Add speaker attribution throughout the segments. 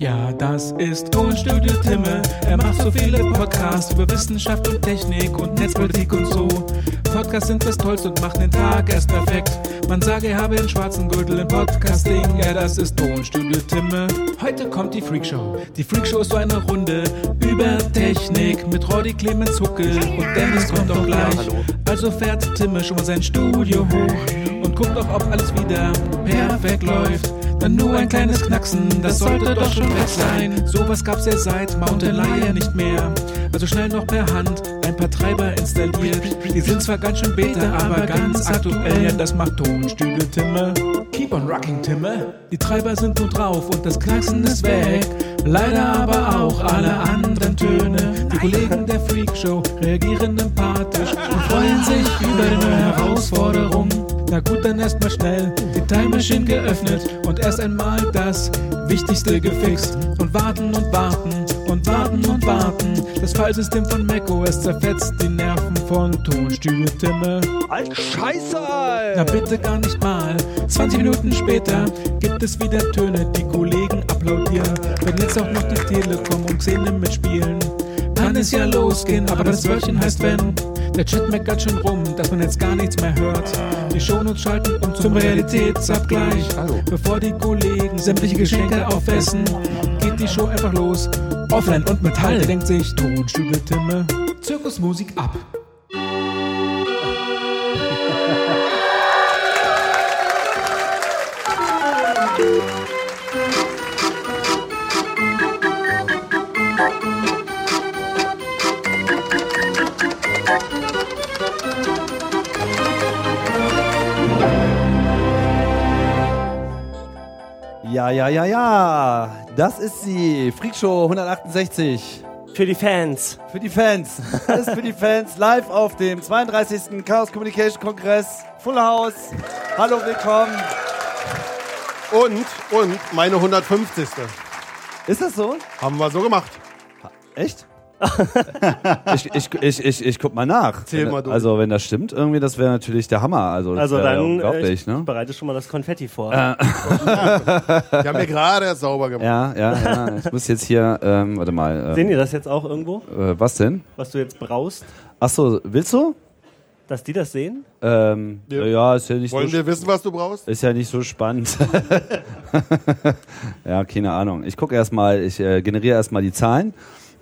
Speaker 1: Ja, das ist Tonstudio Timme. Er macht so viele Podcasts über Wissenschaft und Technik und Netzpolitik und so. Podcasts sind das Tollste und machen den Tag erst perfekt. Man sage, er habe den schwarzen Gürtel im Podcasting. Ja, das ist Tonstudio Timme. Heute kommt die Freakshow. Die Freakshow ist so eine Runde über Technik mit Roddy Clemens Huckel und Dennis kommt auch gleich. Also fährt Timme schon mal sein Studio hoch und guckt auch, ob alles wieder perfekt läuft. Dann nur ein kleines Knacksen, das sollte doch schon weg sein. Sowas gab's ja seit Mountain Lion nicht mehr. Also schnell noch per Hand ein paar Treiber installiert. Die sind zwar ganz schön beta, aber ganz aktuell. Ja, das macht Tonstudio Timme. Keep on rocking, Timme. Die Treiber sind nun drauf und das Knacksen ist weg. Leider aber auch alle anderen Töne. Die Kollegen der Freakshow reagieren empathisch und freuen sich über die neue Herausforderung. Na gut, dann erstmal schnell die Time Machine geöffnet und erst einmal das Wichtigste gefixt. Und warten und warten und warten und warten. Das Fallsystem von macOS zerfetzt die Nerven von Tonstudio Timme.
Speaker 2: Alter Scheiße!
Speaker 1: Na bitte gar nicht mal. 20 Minuten später gibt es wieder Töne, die Kollegen applaudieren. Wenn jetzt auch noch die Telekom und Xene mitspielen, kann es ja losgehen, aber das Wörtchen heißt wenn. Der Chat meckert schon rum, dass man jetzt gar nichts mehr hört. Die Shownotes schalten um zum Realitätsabgleich. Bevor die Kollegen sämtliche Geschenke aufessen, geht die Show einfach los. Offline und Metall denkt sich Tonstudio Timme. Zirkusmusik ab.
Speaker 2: Ja, ja, ja, ja. Das ist sie. Freakshow 168.
Speaker 3: Für die Fans.
Speaker 2: Für die Fans. Alles für die Fans. Live auf dem 32. Chaos Communication Kongress. Full House. Hallo, willkommen.
Speaker 4: Und, und meine 150.
Speaker 2: Ist das so?
Speaker 4: Haben wir so gemacht.
Speaker 2: Echt? ich, ich, ich, ich, ich guck mal nach.
Speaker 4: Zähl mal durch.
Speaker 2: Also, wenn das stimmt, irgendwie, das wäre natürlich der Hammer. Also, das
Speaker 3: Also
Speaker 2: wäre ja
Speaker 3: dann äh,
Speaker 2: unglaublich,
Speaker 3: ich
Speaker 2: ne?
Speaker 3: bereite schon mal das Konfetti vor.
Speaker 4: Wir haben ja gerade erst sauber gemacht.
Speaker 2: Ja, ja, ja. Ich muss jetzt hier, ähm, warte mal.
Speaker 3: Sehen ihr das jetzt auch irgendwo,
Speaker 2: Äh, äh, was denn?
Speaker 3: was du jetzt brauchst,
Speaker 2: Achso, willst du?
Speaker 3: dass die das sehen?
Speaker 2: Ähm,
Speaker 4: Wir-
Speaker 2: ja, ist ja nicht
Speaker 4: Wollen
Speaker 2: so
Speaker 4: wir wissen, was du brauchst?
Speaker 2: Ist ja nicht so spannend. ja, keine Ahnung. Ich gucke erstmal, ich äh, generiere erstmal die Zahlen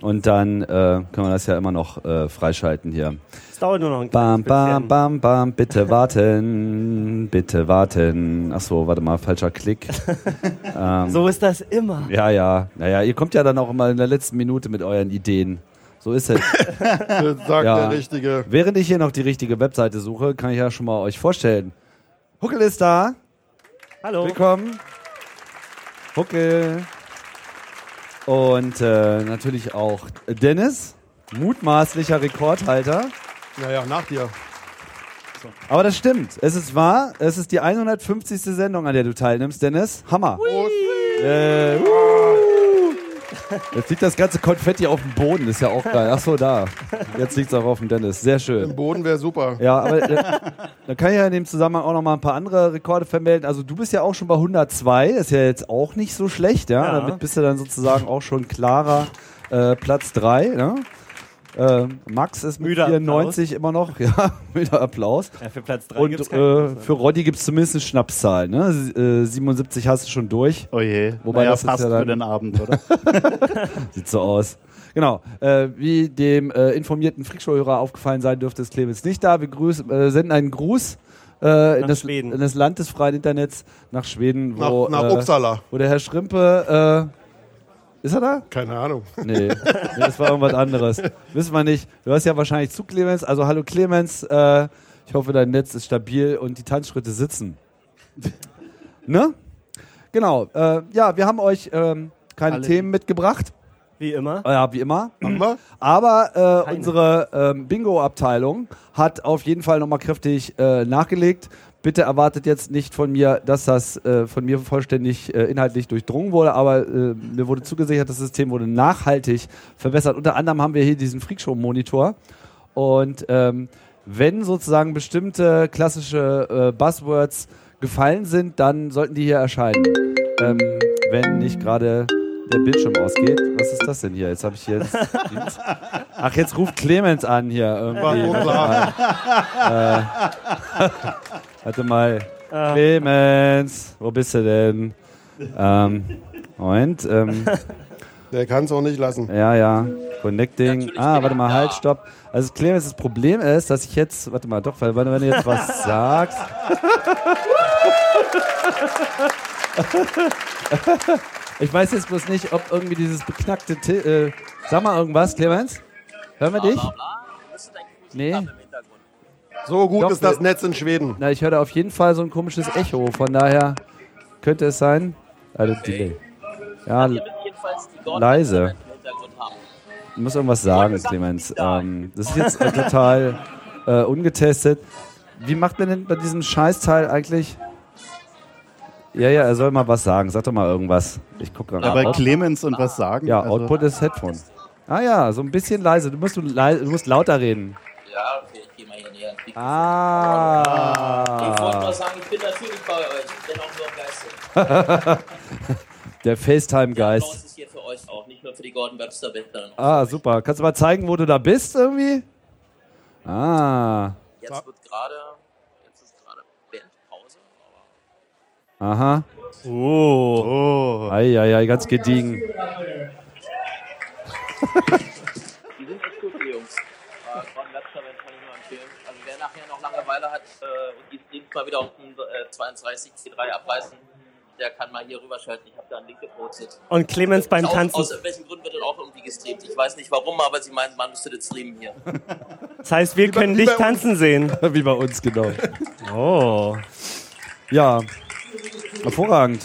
Speaker 2: und dann äh, können wir das ja immer noch äh, freischalten hier.
Speaker 3: Es dauert nur noch ein
Speaker 2: Bam,
Speaker 3: kleines
Speaker 2: bam,
Speaker 3: bisschen.
Speaker 2: bam, bam, bitte warten, bitte warten. Achso, warte mal, falscher Klick.
Speaker 3: So ist das immer.
Speaker 2: Ja, ja, naja, ihr kommt ja dann auch immer in der letzten Minute mit euren Ideen. So ist es.
Speaker 4: Das sagt
Speaker 2: Ja.
Speaker 4: der Richtige.
Speaker 2: Während ich hier noch die richtige Webseite suche, kann ich ja schon mal euch vorstellen. Huckel ist da.
Speaker 3: Hallo.
Speaker 2: Willkommen. Huckel. Und äh, natürlich auch Dennis, mutmaßlicher Rekordhalter.
Speaker 4: Naja, nach dir.
Speaker 2: Aber das stimmt. Es ist wahr. Es ist die 150. Sendung, an der du teilnimmst, Dennis. Hammer. Äh. Jetzt liegt das ganze Konfetti auf dem Boden. Ist ja auch geil. Ach so, da. Jetzt liegt es auch auf dem Dennis. Sehr schön.
Speaker 4: Im Boden wäre super.
Speaker 2: Ja, aber äh, da kann ich ja in dem Zusammenhang auch noch mal ein paar andere Rekorde vermelden. Also du bist ja auch schon bei 102, ist ja jetzt auch nicht so schlecht, ja.
Speaker 3: Ja.
Speaker 2: Damit bist du dann sozusagen auch schon klarer äh, Platz 3, ne? Äh, Max ist mit
Speaker 3: Müder
Speaker 2: 94 immer noch, ja, müder Applaus.
Speaker 3: Ja, für Platz 3
Speaker 2: Und
Speaker 3: gibt's
Speaker 2: äh, für Roddy gibt es zumindest eine Schnapszahl, ne? S- Äh, 77 hast du schon durch,
Speaker 5: Oh je.
Speaker 2: Wobei
Speaker 5: naja,
Speaker 2: das ist
Speaker 5: fast
Speaker 2: ja dann-
Speaker 5: für den Abend, oder?
Speaker 2: sieht so aus. Genau, äh, wie dem äh, informierten Freakshow-Hörer aufgefallen sein dürfte, ist Clemens nicht da. Wir grüß, äh, senden einen Gruß äh, in,
Speaker 3: Nach
Speaker 2: das, in das Land des freien Internets nach Schweden,
Speaker 4: Nach,
Speaker 2: wo,
Speaker 4: nach
Speaker 2: äh,
Speaker 4: Uppsala.
Speaker 2: wo der Herr Schrimpe, äh, ist er da?
Speaker 4: Keine Ahnung.
Speaker 2: Nee, nee, das war irgendwas anderes. Wissen wir nicht. Du hast ja wahrscheinlich zu Clemens. Also hallo Clemens, äh, ich hoffe dein Netz ist stabil und die Tanzschritte sitzen. ne? Genau. Äh, ja, wir haben euch ähm, keine
Speaker 5: Alle-
Speaker 2: Themen mitgebracht.
Speaker 3: Wie immer.
Speaker 2: Ja, wie immer.
Speaker 4: Wir?
Speaker 2: Aber äh, unsere ähm, Bingo-Abteilung hat auf jeden Fall nochmal kräftig äh, nachgelegt. Bitte erwartet jetzt nicht von mir, dass das äh, von mir vollständig äh, inhaltlich durchdrungen wurde, aber äh, mir wurde zugesichert, das System wurde nachhaltig verbessert. Unter anderem haben wir hier diesen Freakshow-Monitor. Und ähm, wenn sozusagen bestimmte klassische äh, Buzzwords gefallen sind, dann sollten die hier erscheinen. Ähm, wenn nicht gerade der Bildschirm ausgeht. Was ist das denn hier? Jetzt habe ich jetzt. Ach, jetzt ruft Clemens an hier. Irgendwie.
Speaker 4: War klar.
Speaker 2: Äh, warte mal. Clemens, wo bist du denn? Ähm, Moment. Ähm,
Speaker 4: Der kann es auch nicht lassen.
Speaker 2: ja, ja. Connecting. Ah, warte mal, halt, stopp. Also Clemens, das Problem ist, dass ich jetzt, warte mal, doch, weil wenn du jetzt was sagst. ich weiß jetzt bloß nicht, ob irgendwie dieses beknackte, Ti- äh, sag mal irgendwas, Clemens? Hören wir dich? Nee.
Speaker 4: So gut
Speaker 2: Doch,
Speaker 4: ist das Netz in Schweden.
Speaker 2: Na, ich höre da auf jeden Fall so ein komisches Echo, von daher könnte es sein. Also Delay. Ja, leise. Du musst irgendwas sagen, Clemens. Ähm, das ist jetzt äh, total äh, ungetestet. Wie macht man denn bei diesem Scheißteil eigentlich? Ja, ja, er soll mal was sagen. Sag doch mal irgendwas. Ich gucke
Speaker 5: Ja,
Speaker 2: gerade.
Speaker 5: bei
Speaker 2: Out-
Speaker 5: Clemens und was sagen.
Speaker 2: ja,
Speaker 5: Also,
Speaker 2: Output ist Headphone. Ah ja, so ein bisschen leise. Du musst, du, du musst lauter reden.
Speaker 6: Ja, mal hier näher. Ich wollte
Speaker 2: Ah.
Speaker 6: nur sagen, ich bin natürlich bei euch. Ich bin auch nur begeistert.
Speaker 2: Der FaceTime-Geist.
Speaker 6: Applaus ist hier für euch auch, nicht nur für die Gordon Webster Bänder.
Speaker 2: Ah, super. Kannst du mal zeigen, wo du da bist irgendwie? Ah,
Speaker 6: Jetzt wird gerade, jetzt ist gerade Bandpause.
Speaker 2: aha.
Speaker 3: Oh.
Speaker 5: Oh.
Speaker 2: Eieiei, ganz gediegen.
Speaker 6: Die sind echt gut, die Jungs. Äh, Gordon Webster Band kann ich nur empfehlen. Also wer nachher noch Langeweile hat äh, und die Streams mal wieder auf den äh, 32 C3 abreißen, der kann mal hier rüberschalten. Ich habe da einen Link gepostet.
Speaker 3: Und Clemens beim
Speaker 6: Aus-
Speaker 3: Tanzen.
Speaker 6: Aus irgendwelchen Gründen wird das auch irgendwie gestreamt. Ich weiß nicht warum, aber sie meinen, man müsste das streamen hier.
Speaker 3: Das heißt, wir können dich tanzen sehen.
Speaker 2: Wie bei uns, genau.
Speaker 3: Oh.
Speaker 2: Ja, hervorragend.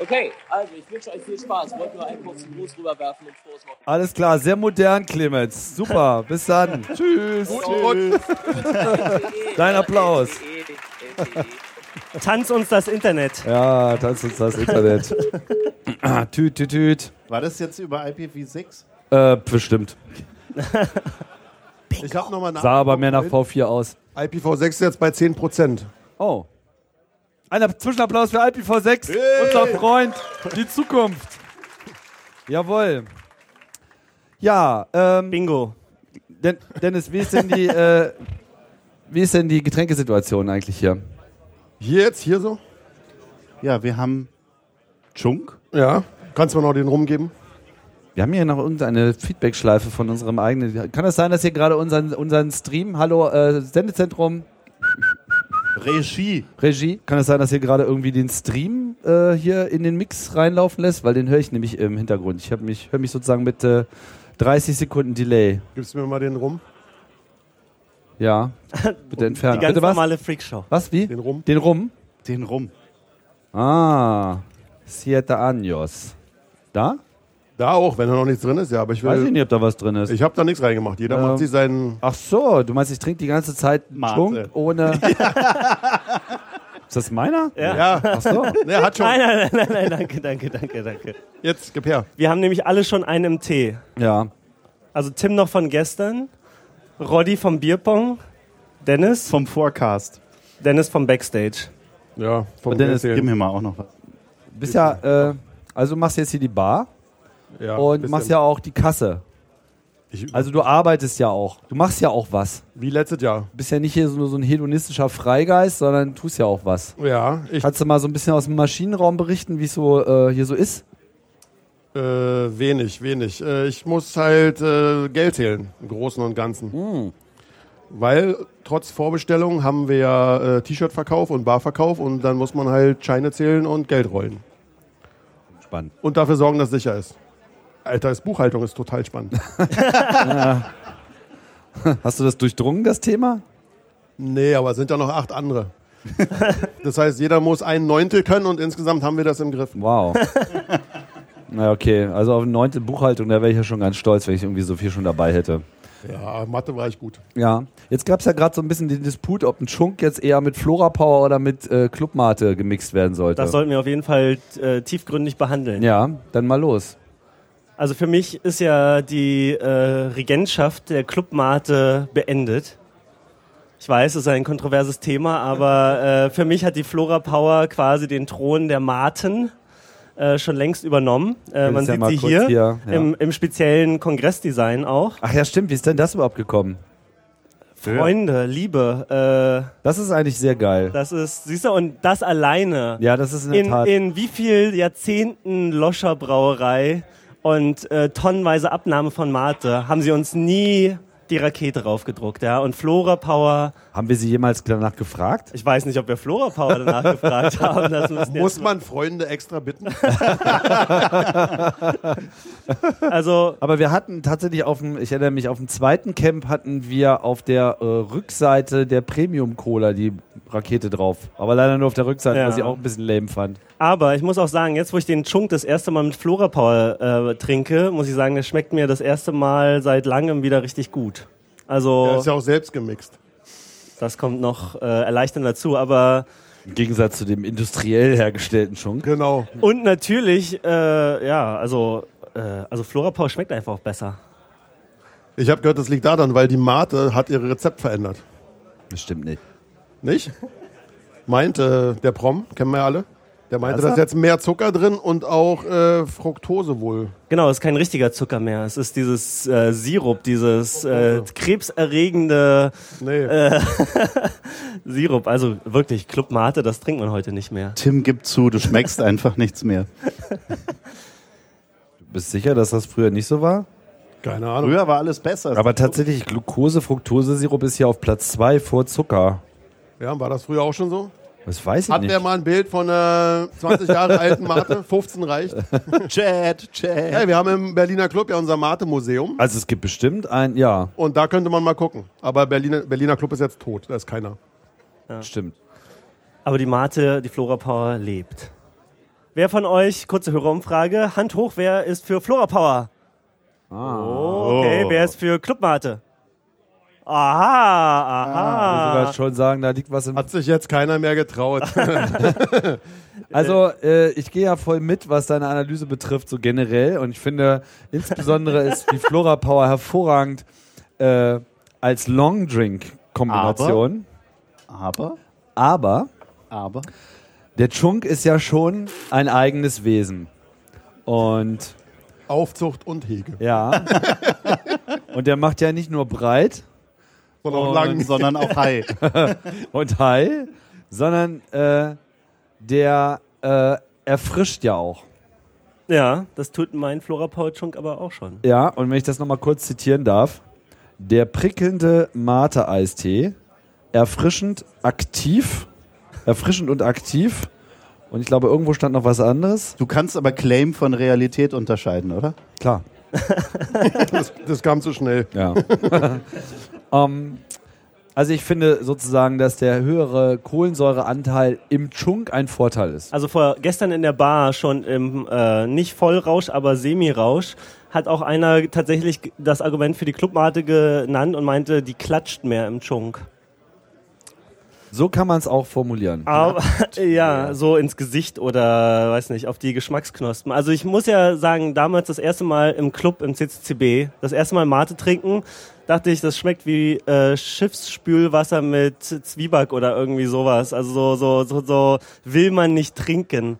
Speaker 6: Okay, also ich wünsche euch viel Spaß. Wollte nur einen kurzen Gruß rüberwerfen und frohes Wochenende.
Speaker 2: Alles klar, sehr modern, Clemens. Super, bis dann. Tschüss. Dein Applaus.
Speaker 3: Tanz uns das Internet.
Speaker 2: Ja, tanzt uns das Internet. Tüt, tüt, tüt.
Speaker 5: War das jetzt über IPv6?
Speaker 2: Äh, bestimmt.
Speaker 4: Ich habe nochmal nach.
Speaker 2: Sah aber mehr nach V4 aus.
Speaker 4: IPv6 ist jetzt bei 10%.
Speaker 2: Oh. Ein Zwischenapplaus für IPv6, unser Freund, die Zukunft. Jawohl. Ja, ähm,
Speaker 3: Bingo.
Speaker 2: Den, Dennis, wie ist denn die, äh, wie ist denn die Getränkesituation eigentlich hier?
Speaker 4: Hier jetzt, hier so?
Speaker 5: Ja, wir haben Chunk.
Speaker 4: Ja. Kannst du mir noch den rumgeben?
Speaker 2: Wir haben hier noch irgendeine Feedback-Schleife von unserem eigenen. Kann es sein, dass hier gerade unseren, unseren Stream, hallo, äh, Sendezentrum,
Speaker 5: Regie.
Speaker 2: Regie, kann es sein, dass ihr gerade irgendwie den Stream äh, hier in den Mix reinlaufen lässt? Weil den höre ich nämlich im Hintergrund. Ich mich, höre mich sozusagen mit äh, 30 Sekunden Delay.
Speaker 4: Gibst du mir mal den rum?
Speaker 2: Ja, bitte entfernen.
Speaker 3: Die ganz
Speaker 2: Bitte was?
Speaker 3: normale Freakshow.
Speaker 2: Was, wie?
Speaker 4: Den rum?
Speaker 2: Den rum?
Speaker 5: Den rum.
Speaker 2: Ah, siete años. Da?
Speaker 4: Da auch, wenn da noch nichts drin ist, ja. Aber ich
Speaker 2: Weiß ich
Speaker 4: will.
Speaker 2: nicht, ob da was drin ist.
Speaker 4: Ich habe da nichts reingemacht. Jeder
Speaker 2: Ähm,
Speaker 4: macht sich seinen.
Speaker 2: Ach so, du meinst, ich trinke die ganze Zeit
Speaker 5: Mate.
Speaker 2: Schwung ohne. ist das meiner?
Speaker 4: Ja,
Speaker 2: Ach so.
Speaker 4: ne, hat schon.
Speaker 3: Nein, nein, nein, nein, nein, danke, danke, danke, danke.
Speaker 4: Jetzt, gib her.
Speaker 3: Wir haben nämlich alle schon einen im Tee.
Speaker 2: Ja.
Speaker 3: Also Tim noch von gestern, Roddy vom Bierpong, Dennis,
Speaker 5: Vom Forecast.
Speaker 3: Dennis vom Backstage.
Speaker 4: Ja, vom
Speaker 2: Und Dennis.
Speaker 5: Gib mir mal auch noch was.
Speaker 2: Bist ja, äh, also machst jetzt hier die Bar
Speaker 4: ja,
Speaker 2: und machst ja auch die Kasse.
Speaker 4: Ich,
Speaker 2: Also du arbeitest ja auch. Du machst ja auch was.
Speaker 4: wie letztes Jahr.
Speaker 2: Du bist ja nicht hier so, so ein hedonistischer Freigeist, sondern tust ja auch was.
Speaker 4: Ja, ich
Speaker 2: Kannst du mal so ein bisschen aus dem Maschinenraum berichten, wie es so äh, hier so ist?
Speaker 4: äh, wenig, wenig. Äh, ich muss halt äh, Geld zählen, im Großen und Ganzen. Weil trotz Vorbestellung haben wir ja äh, T-Shirt-Verkauf und Barverkauf und dann muss man halt Scheine zählen und Geld rollen.
Speaker 2: Spannend.
Speaker 4: Und dafür sorgen, dass sicher ist. Alter, das Buchhaltung ist total spannend.
Speaker 2: Hast du das durchdrungen, das Thema?
Speaker 4: nee, aber es sind ja noch acht andere. Das heißt, jeder muss ein Neuntel können und insgesamt haben wir das im Griff.
Speaker 2: Wow. Na okay, also auf eine neunte Buchhaltung, da wäre ich ja schon ganz stolz, wenn ich irgendwie so viel schon dabei hätte.
Speaker 4: Ja, Mathe war ich gut.
Speaker 2: Ja, jetzt gab es ja gerade so ein bisschen den Disput, ob ein Schunk jetzt eher mit Flora Power oder mit äh, Clubmate gemixt werden sollte.
Speaker 3: Das sollten wir auf jeden Fall äh, tiefgründig behandeln.
Speaker 2: ja, dann mal los.
Speaker 3: Also für mich ist ja die äh, Regentschaft der Clubmate beendet. Ich weiß, es ist ein kontroverses Thema, aber äh, für mich hat die Flora Power quasi den Thron der Maten äh, schon längst übernommen. Äh, man
Speaker 2: ja
Speaker 3: sieht
Speaker 2: mal
Speaker 3: sie hier,
Speaker 2: hier, ja.
Speaker 3: im, im speziellen Kongressdesign auch.
Speaker 2: Ach ja, stimmt. Wie ist denn das überhaupt gekommen?
Speaker 3: Freunde, Liebe, äh,
Speaker 2: Das ist eigentlich sehr geil.
Speaker 3: das ist, siehst du, und das alleine.
Speaker 2: Ja, das ist in
Speaker 3: in, in wie viel Jahrzehnten Loscher Brauerei und äh, tonnenweise Abnahme von Mate haben sie uns nie die Rakete raufgedruckt, ja. Und Flora Power,
Speaker 2: Haben wir sie jemals danach gefragt?
Speaker 3: ich weiß nicht, ob wir Flora Power danach gefragt haben.
Speaker 4: Muss man Freunde extra bitten?
Speaker 3: also
Speaker 2: Aber wir hatten tatsächlich auf dem, ich erinnere mich, auf dem zweiten Camp hatten wir auf der äh, Rückseite der Premium Cola die Rakete drauf. Aber leider nur auf der Rückseite,
Speaker 3: Ja.
Speaker 2: was ich auch ein bisschen lame fand.
Speaker 3: Aber ich muss auch sagen, jetzt wo ich den Chunk das erste Mal mit Flora Power äh, trinke, muss ich sagen, das schmeckt mir das erste Mal seit langem wieder richtig gut. Also
Speaker 4: Der ist ja auch selbst gemixt.
Speaker 3: das kommt noch äh, erleichternd dazu. Aber
Speaker 2: Im Gegensatz zu dem industriell hergestellten Schunk.
Speaker 4: Genau.
Speaker 3: und natürlich, äh, ja, also äh, also Flora Power schmeckt einfach auch besser.
Speaker 4: Ich habe gehört, das liegt daran, weil die Mate hat ihr Rezept verändert.
Speaker 2: Das stimmt nicht.
Speaker 4: Nicht? Meint äh, der Prom, kennen wir ja alle. Der meinte, da ist jetzt mehr Zucker drin und auch äh, Fructose wohl.
Speaker 3: Genau, es ist kein richtiger Zucker mehr. Es ist dieses äh, Sirup, dieses äh, krebserregende
Speaker 4: Nee.
Speaker 3: Sirup. Also wirklich, Club Mate, das trinkt man heute nicht mehr.
Speaker 5: Tim gibt zu, du schmeckst einfach nichts mehr.
Speaker 2: Du bist sicher, dass das früher nicht so war?
Speaker 4: Keine Ahnung.
Speaker 5: Früher war alles besser.
Speaker 2: Aber tatsächlich, Glucose-Fructose-Sirup ist ja auf Platz 2 vor Zucker.
Speaker 4: Ja, war das früher auch schon so?
Speaker 2: Das weiß ich
Speaker 4: Hat
Speaker 2: nicht.
Speaker 4: wer mal ein Bild von einer 20 Jahre alten Mate? 15 reicht.
Speaker 5: Chat, Chat.
Speaker 4: Hey, wir haben im Berliner Club ja unser Mate-Museum.
Speaker 2: also es gibt bestimmt ein, ja,
Speaker 4: Und da könnte man mal gucken. Aber Berliner, Berliner Club ist jetzt tot. Da ist keiner.
Speaker 2: stimmt.
Speaker 3: Aber die Mate, die Flora Power lebt. Wer von euch, kurze Hörerumfrage, Hand hoch, wer ist für Flora Power? Oh, okay, wer ist für Club Mate? Aha,
Speaker 2: Ich würde
Speaker 3: aha.
Speaker 2: schon sagen, da liegt was im
Speaker 4: Hat sich jetzt keiner mehr getraut.
Speaker 2: Also, äh, ich gehe ja voll mit, was deine Analyse betrifft, so generell. Und ich finde, insbesondere ist die Flora Power hervorragend äh, als Long Drink Kombination.
Speaker 5: Aber,
Speaker 2: Aber
Speaker 5: aber.
Speaker 2: der Chunk ist ja schon ein eigenes Wesen. Und
Speaker 4: Aufzucht und Hege.
Speaker 2: ja. und der macht ja nicht nur breit
Speaker 4: Sondern auch lang.
Speaker 5: Sondern auch High.
Speaker 2: und high, sondern äh, der äh, erfrischt ja auch.
Speaker 3: Ja, das tut mein Flora Power Chunk aber auch schon.
Speaker 2: Ja, und wenn ich das nochmal kurz zitieren darf. Der prickelnde Mate-Eistee, erfrischend aktiv, erfrischend und aktiv. Und ich glaube, irgendwo stand noch was anderes.
Speaker 5: Du kannst aber Claim von Realität unterscheiden, oder?
Speaker 2: Klar.
Speaker 4: Das, das kam zu schnell.
Speaker 2: Ja. Ähm, also ich finde sozusagen, dass der höhere Kohlensäureanteil im Chunk ein Vorteil ist.
Speaker 3: Also vor gestern in der Bar schon im äh, nicht Vollrausch, aber Semirausch hat auch einer tatsächlich das Argument für die Clubmate genannt und meinte, die klatscht mehr im Chunk.
Speaker 2: So kann man es auch formulieren.
Speaker 3: Aber ja, so ins Gesicht oder weiß nicht, auf die Geschmacksknospen. Also ich muss ja sagen, damals das erste Mal im Club im CCCB, das erste Mal Mate trinken, dachte ich, das schmeckt wie äh, Schiffsspülwasser mit Zwieback oder irgendwie sowas. Also so so so, so will man nicht trinken.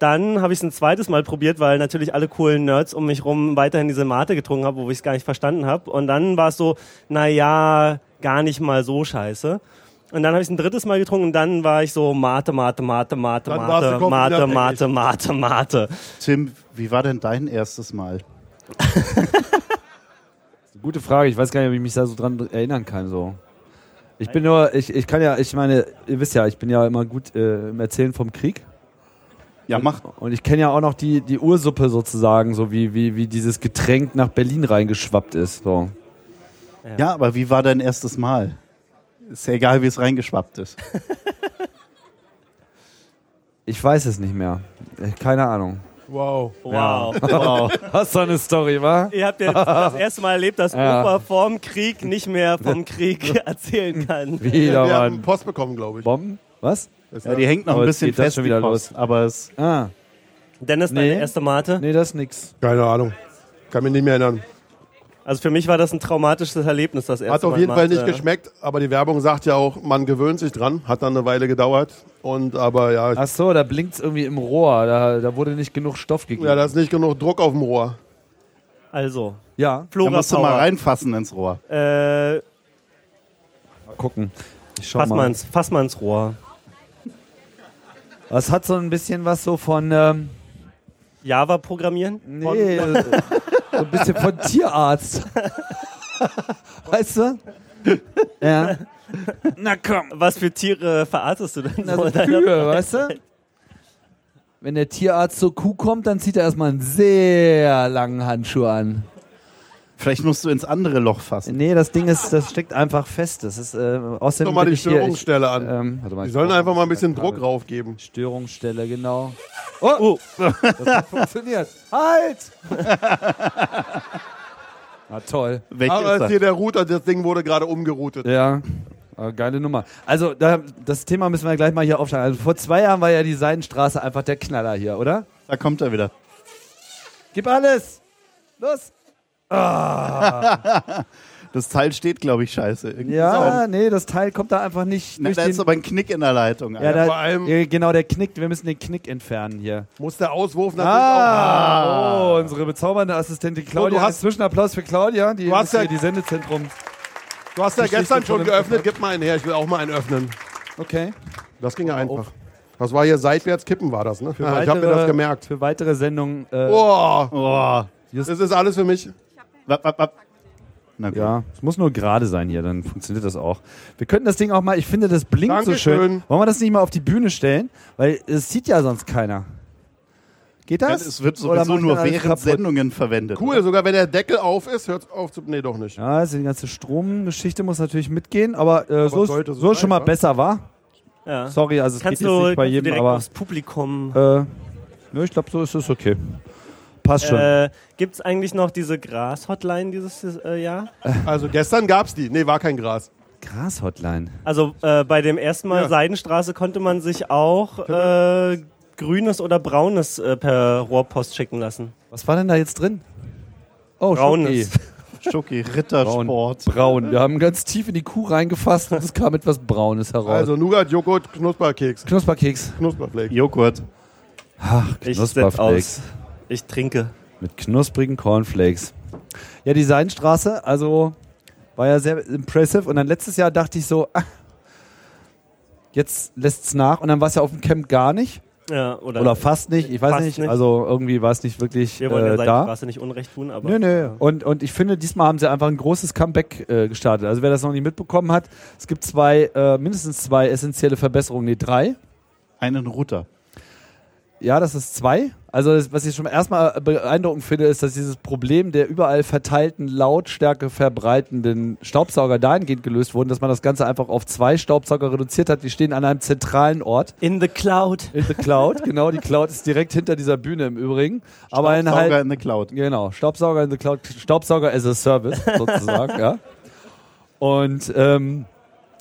Speaker 3: Dann habe ich es ein zweites Mal probiert, weil natürlich alle coolen Nerds um mich rum weiterhin diese Mate getrunken haben, wo ich es gar nicht verstanden habe. Und dann war es so, na ja, gar nicht mal so scheiße. Und dann habe ich es ein drittes Mal getrunken und dann war ich so Mate, Mate, Mate, Mate, Mate, Mate,
Speaker 4: abhängig.
Speaker 3: Mate, Mate, Mate.
Speaker 5: Tim, wie war denn dein erstes Mal?
Speaker 2: Gute Frage. Ich weiß gar nicht, ob ich mich da so dran erinnern kann. So. Ich bin nur, ich, ich kann ja, ich meine, ihr wisst ja, ich bin ja immer gut äh, im Erzählen vom Krieg.
Speaker 5: Ja, mach.
Speaker 2: Und ich kenne ja auch noch die, die Ursuppe sozusagen, so wie, wie, wie dieses Getränk nach Berlin reingeschwappt ist. So.
Speaker 5: Ja, aber wie war dein erstes Mal? Ist ja egal, wie es reingeschwappt ist.
Speaker 2: Ich weiß es nicht mehr. Keine Ahnung.
Speaker 4: Wow.
Speaker 3: Wow.
Speaker 2: Wow. Hast du eine Story, wa?
Speaker 3: Ihr habt jetzt das erste Mal erlebt, dass
Speaker 2: Ja.
Speaker 3: Opa vorm Krieg nicht mehr vom Krieg erzählen kann.
Speaker 2: Wieder,
Speaker 4: Wir haben. Post bekommen, glaube ich.
Speaker 2: Bomben? Was?
Speaker 4: Ist
Speaker 5: Ja, die hängt noch ein bisschen
Speaker 2: geht das
Speaker 5: fest
Speaker 2: schon wieder
Speaker 5: die Post, aber es
Speaker 3: Dennis, deine
Speaker 2: Nee.
Speaker 3: erste Mate?
Speaker 2: Nee, das ist nix.
Speaker 4: Keine Ahnung. Kann mich nicht mehr erinnern.
Speaker 3: Also für mich war das ein traumatisches Erlebnis, das erste
Speaker 4: Hat auf
Speaker 3: Mal
Speaker 4: jeden Fall nicht geschmeckt, aber die Werbung sagt ja auch, man gewöhnt sich dran. Hat dann eine Weile gedauert. Und aber ja,
Speaker 2: Ach so, da blinkt es irgendwie im Rohr. Da, da wurde nicht genug Stoff gegeben.
Speaker 4: ja, da ist nicht genug Druck auf dem Rohr.
Speaker 3: Also,
Speaker 2: ja
Speaker 5: Da
Speaker 3: Flora
Speaker 5: musst du mal
Speaker 3: Power.
Speaker 5: reinfassen ins Rohr.
Speaker 3: Äh,
Speaker 2: mal gucken. Ich schau
Speaker 3: fass, mal
Speaker 2: mal.
Speaker 3: ins, fass mal ins Rohr.
Speaker 2: Das hat so ein bisschen was so von. Ähm,
Speaker 3: Java programmieren?
Speaker 2: nee, äh, so ein bisschen von Tierarzt. weißt du? Ja. Na komm.
Speaker 3: Was für Tiere verarztest du denn
Speaker 2: Na,
Speaker 3: so
Speaker 2: so
Speaker 3: in deiner
Speaker 2: Kühe, weißt du? Wenn der Tierarzt zur Kuh kommt, dann zieht er erstmal einen sehr langen Handschuh an.
Speaker 5: Vielleicht musst du ins andere Loch fassen.
Speaker 2: Nee, das Ding ist, das steckt einfach fest. Das ist äh, außerdem
Speaker 4: Guck mal
Speaker 2: bin
Speaker 4: die
Speaker 2: hier-
Speaker 4: Störungsstelle
Speaker 2: ich,
Speaker 4: an.
Speaker 2: Ähm, warte mal,
Speaker 4: Die sollen einfach mal ein bisschen. Druck raufgeben.
Speaker 2: Störungsstelle, genau. Oh, das hat funktioniert. Halt! Na toll.
Speaker 5: Weg
Speaker 4: Aber
Speaker 5: ist er.
Speaker 4: hier der Router, das Ding wurde gerade umgeroutet.
Speaker 2: Ja, äh, geile Nummer. Also, da, das Thema müssen wir gleich mal hier aufschlagen. Also, vor zwei Jahren war ja die Seidenstraße einfach der Knaller hier, oder?
Speaker 5: Da kommt er wieder.
Speaker 2: Gib alles! Los!
Speaker 5: Das Teil steht, glaube ich, scheiße. Irgendwie
Speaker 2: Ja, nee, das Teil kommt da einfach nicht
Speaker 5: Na,
Speaker 2: durch
Speaker 5: da
Speaker 2: den...
Speaker 5: ist aber ein Knick in der Leitung.
Speaker 2: ja, da,
Speaker 4: vor allem-
Speaker 2: ja, genau, der Knick. Wir müssen den Knick entfernen hier.
Speaker 4: Muss der Auswurf natürlich auch.
Speaker 2: Ah, oh, unsere bezaubernde Assistentin Claudia.
Speaker 4: Oh, du hast-
Speaker 2: Zwischenapplaus für Claudia, die
Speaker 4: Du hast ja-
Speaker 2: die Sendezentrum.
Speaker 4: Du hast ja gestern schon geöffnet. Gib mal einen her. Ich will auch mal einen öffnen.
Speaker 2: Okay.
Speaker 4: Das ging ja
Speaker 2: Oh,
Speaker 4: einfach. Das war hier seitwärts kippen, war das, ne? ich habe mir das gemerkt.
Speaker 2: Für weitere Sendungen. Äh,
Speaker 4: Boah,
Speaker 5: Oh.
Speaker 4: das ist alles für mich.
Speaker 5: Wap, wap, wap. Na gut.
Speaker 2: Ja, es muss nur gerade sein hier, dann funktioniert das auch. Wir könnten das Ding auch mal, ich finde, das blinkt so
Speaker 4: Dankeschön.
Speaker 2: schön. Wollen wir das nicht mal auf die Bühne stellen? Weil es sieht ja sonst keiner. Geht das?
Speaker 5: Es wird
Speaker 2: Oder
Speaker 5: sowieso nur während
Speaker 2: kaputt?
Speaker 5: Sendungen verwendet.
Speaker 4: Cool, sogar wenn der Deckel auf ist, hört auf zu. Nee, doch nicht.
Speaker 2: Ja, also die ganze Stromgeschichte muss natürlich mitgehen, aber, äh, so,
Speaker 4: sollte
Speaker 2: ist,
Speaker 4: so
Speaker 2: so ist schon
Speaker 4: sein,
Speaker 2: mal
Speaker 4: wa?
Speaker 2: besser, war?
Speaker 3: Ja.
Speaker 2: Sorry, also es
Speaker 3: Kannst
Speaker 2: geht
Speaker 3: du,
Speaker 2: jetzt nicht bei jedem, aber
Speaker 3: aufs Publikum.
Speaker 2: äh, ne, ich glaube, so ist es okay. Passt schon.
Speaker 3: Äh, Gibt es eigentlich noch diese Gras-Hotline dieses äh, Jahr?
Speaker 4: Also gestern gab's die. Nee, war kein Gras.
Speaker 2: Gras-Hotline.
Speaker 3: Also äh, bei dem ersten Mal
Speaker 4: Ja.
Speaker 3: Seidenstraße konnte man sich auch äh, grünes oder braunes äh, per Rohrpost schicken lassen.
Speaker 2: Was war denn da jetzt drin? Oh,
Speaker 3: Braunes.
Speaker 2: Schoki.
Speaker 5: Schoki,
Speaker 2: Braun.
Speaker 5: Rittersport.
Speaker 2: Braun. Wir haben ganz tief in die Kuh reingefasst und es kam etwas Braunes heraus.
Speaker 4: Also Nougat, Joghurt, Knusperkeks,
Speaker 2: Knusperkeks.
Speaker 4: Knusperflake.
Speaker 5: Joghurt.
Speaker 2: Ach, Knusperflakes.
Speaker 3: Ich trinke.
Speaker 2: Mit knusprigen Cornflakes. Ja, die Seidenstraße, also war ja sehr impressive. Und dann letztes Jahr dachte ich so, ah, jetzt lässt's nach. Und dann war es ja auf dem Camp gar nicht.
Speaker 3: Ja, oder,
Speaker 2: Oder fast nicht. Ich weiß nicht.
Speaker 3: nicht.
Speaker 2: Also irgendwie war es nicht wirklich
Speaker 3: wir wollen
Speaker 2: äh,
Speaker 3: der
Speaker 2: da.
Speaker 3: Seidenstraße nicht Unrecht tun, aber
Speaker 2: Nö, nö. Und, und ich finde, diesmal haben sie einfach ein großes Comeback äh, gestartet. Also wer das noch nicht mitbekommen hat, es gibt zwei, äh, mindestens zwei essentielle Verbesserungen, nee, drei.
Speaker 5: Einen Router.
Speaker 2: Ja, das ist zwei. Also das, was ich schon erstmal beeindruckend finde, ist, dass dieses Problem der überall verteilten, Lautstärke verbreitenden Staubsauger dahingehend gelöst wurde, dass man das Ganze einfach auf zwei Staubsauger reduziert hat. Die stehen an einem zentralen Ort.
Speaker 3: in the cloud.
Speaker 2: In the Cloud, genau. Die Cloud ist direkt hinter dieser Bühne im Übrigen. Aber in
Speaker 5: Staubsauger
Speaker 2: halt,
Speaker 5: in the Cloud.
Speaker 2: Genau, Staubsauger in the Cloud, Staubsauger as a Service sozusagen, ja. Und ähm,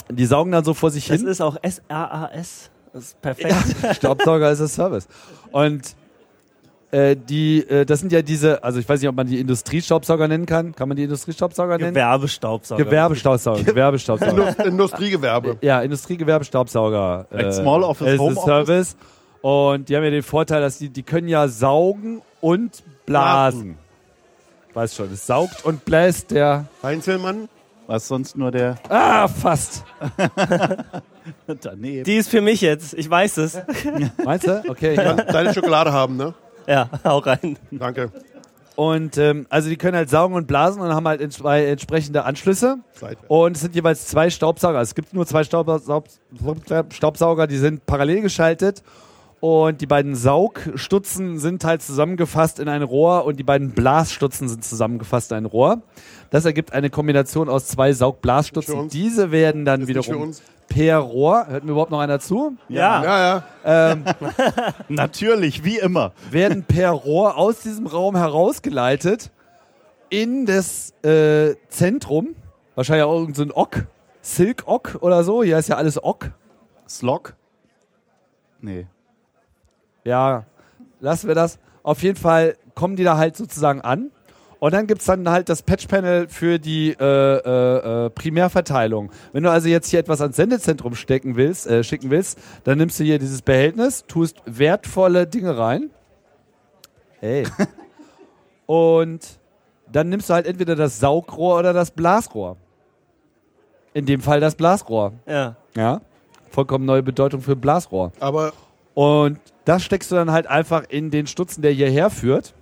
Speaker 2: die saugen dann so vor sich
Speaker 3: Das
Speaker 2: hin.
Speaker 3: ist auch S-A-A-S. Das ist perfekt.
Speaker 2: Staubsauger as a Service. Und äh, die, äh, das sind ja diese, also ich weiß nicht, ob man die Industriestaubsauger nennen kann. Kann man die Industriestaubsauger nennen?
Speaker 3: Gewerbestaubsauger.
Speaker 2: Gewerbestaubsauger. Gewerbestaubsauger.
Speaker 4: Indust- Industriegewerbe.
Speaker 2: ja, Industriegewerbestaubsauger.
Speaker 5: Like Small Office, Home Office?
Speaker 2: Service. Und die haben ja den Vorteil, dass die, die können ja saugen und blasen. Weiß schon, es saugt und bläst der.
Speaker 4: Heinzelmann.
Speaker 5: Was sonst nur der
Speaker 2: Ah, fast.
Speaker 5: daneben.
Speaker 3: Die ist für mich jetzt. Ich weiß es.
Speaker 2: Meinst du? Okay. Ja.
Speaker 4: Deine Schokolade haben, ne?
Speaker 3: Ja, hau rein.
Speaker 4: Danke.
Speaker 2: Und ähm, also die können halt saugen und blasen und haben halt ents zwei entsprechende Anschlüsse.
Speaker 4: Seitwärts.
Speaker 2: Und es sind jeweils zwei Staubsauger. Es gibt nur zwei Staubsauger, die sind parallel geschaltet. Und die beiden Saugstutzen sind halt zusammengefasst in ein Rohr und die beiden Blasstutzen sind zusammengefasst in ein Rohr. Das ergibt eine Kombination aus zwei Saugblasstutzen. Diese werden dann wiederum per Rohr, hört mir überhaupt noch einer zu?
Speaker 3: Ja.
Speaker 4: Ja, ja.
Speaker 2: Ähm,
Speaker 5: Natürlich, wie immer.
Speaker 2: werden per Rohr aus diesem Raum herausgeleitet in das äh, Zentrum. Wahrscheinlich auch irgendein so Ock. Silk Ock oder so. Hier ist ja alles Ock.
Speaker 5: Slog? Nee.
Speaker 2: Ja, lassen wir das. Auf jeden Fall kommen die da halt sozusagen an. Und dann gibt's dann halt das Patch-Panel für die äh, äh, äh, Primärverteilung. Wenn du also jetzt hier etwas ans Sendezentrum stecken willst, äh, schicken willst, dann nimmst du hier dieses Behältnis, tust wertvolle Dinge rein. Hey. Und dann nimmst du halt entweder das Saugrohr oder das Blasrohr. In dem Fall das Blasrohr.
Speaker 3: Ja.
Speaker 2: Ja. Vollkommen neue Bedeutung für Blasrohr.
Speaker 4: Aber
Speaker 2: Und das steckst du dann halt einfach in den Stutzen, der hierher führt.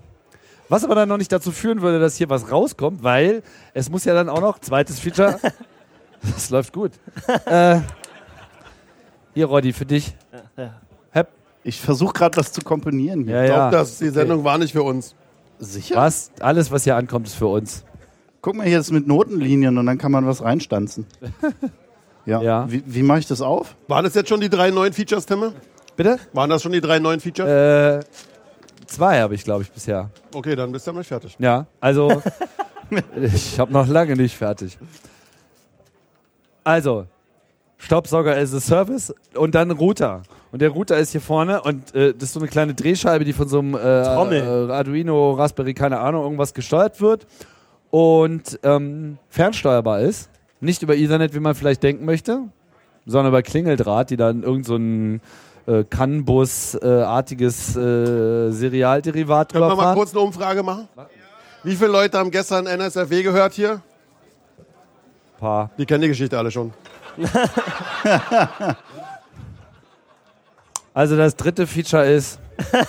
Speaker 2: Was aber dann noch nicht dazu führen würde, dass hier was rauskommt, weil es muss ja dann auch noch, zweites Feature, das läuft gut. äh, hier, Roddy, für dich. Hep.
Speaker 5: Ich versuche gerade was zu komponieren hier.
Speaker 2: Ja,
Speaker 4: ich
Speaker 2: ja.
Speaker 4: glaube, das die Sendung war nicht für uns.
Speaker 5: Sicher?
Speaker 2: Was? Alles, was hier ankommt, ist für uns.
Speaker 5: Guck mal, hier ist mit Notenlinien und dann kann man was reinstanzen. Ja.
Speaker 2: Ja.
Speaker 5: Wie, wie mache ich das auf?
Speaker 4: Waren das jetzt schon die drei neuen Features, Timme?
Speaker 2: Bitte?
Speaker 4: Waren das schon die drei neuen Features?
Speaker 2: Äh, zwei habe ich, glaube ich, bisher.
Speaker 4: Okay, dann bist du ja noch nicht fertig.
Speaker 2: Ja, also ich habe noch lange nicht fertig. Also, Staubsauger as a Service und dann Router. Und der Router ist hier vorne und äh, das ist so eine kleine Drehscheibe, die von so einem äh, äh, Arduino, Raspberry, keine Ahnung, irgendwas gesteuert wird und ähm, fernsteuerbar ist. Nicht über Ethernet, wie man vielleicht denken möchte, sondern über Klingeldraht, die dann irgend so ein äh, CAN-Bus-artiges äh, Serialderivat
Speaker 4: Können wir
Speaker 2: drüber
Speaker 4: mal kurz eine Umfrage machen? Wie viele Leute haben gestern NSFW gehört hier?
Speaker 2: Paar.
Speaker 4: Die kennen die Geschichte alle schon.
Speaker 2: Also das dritte Feature ist,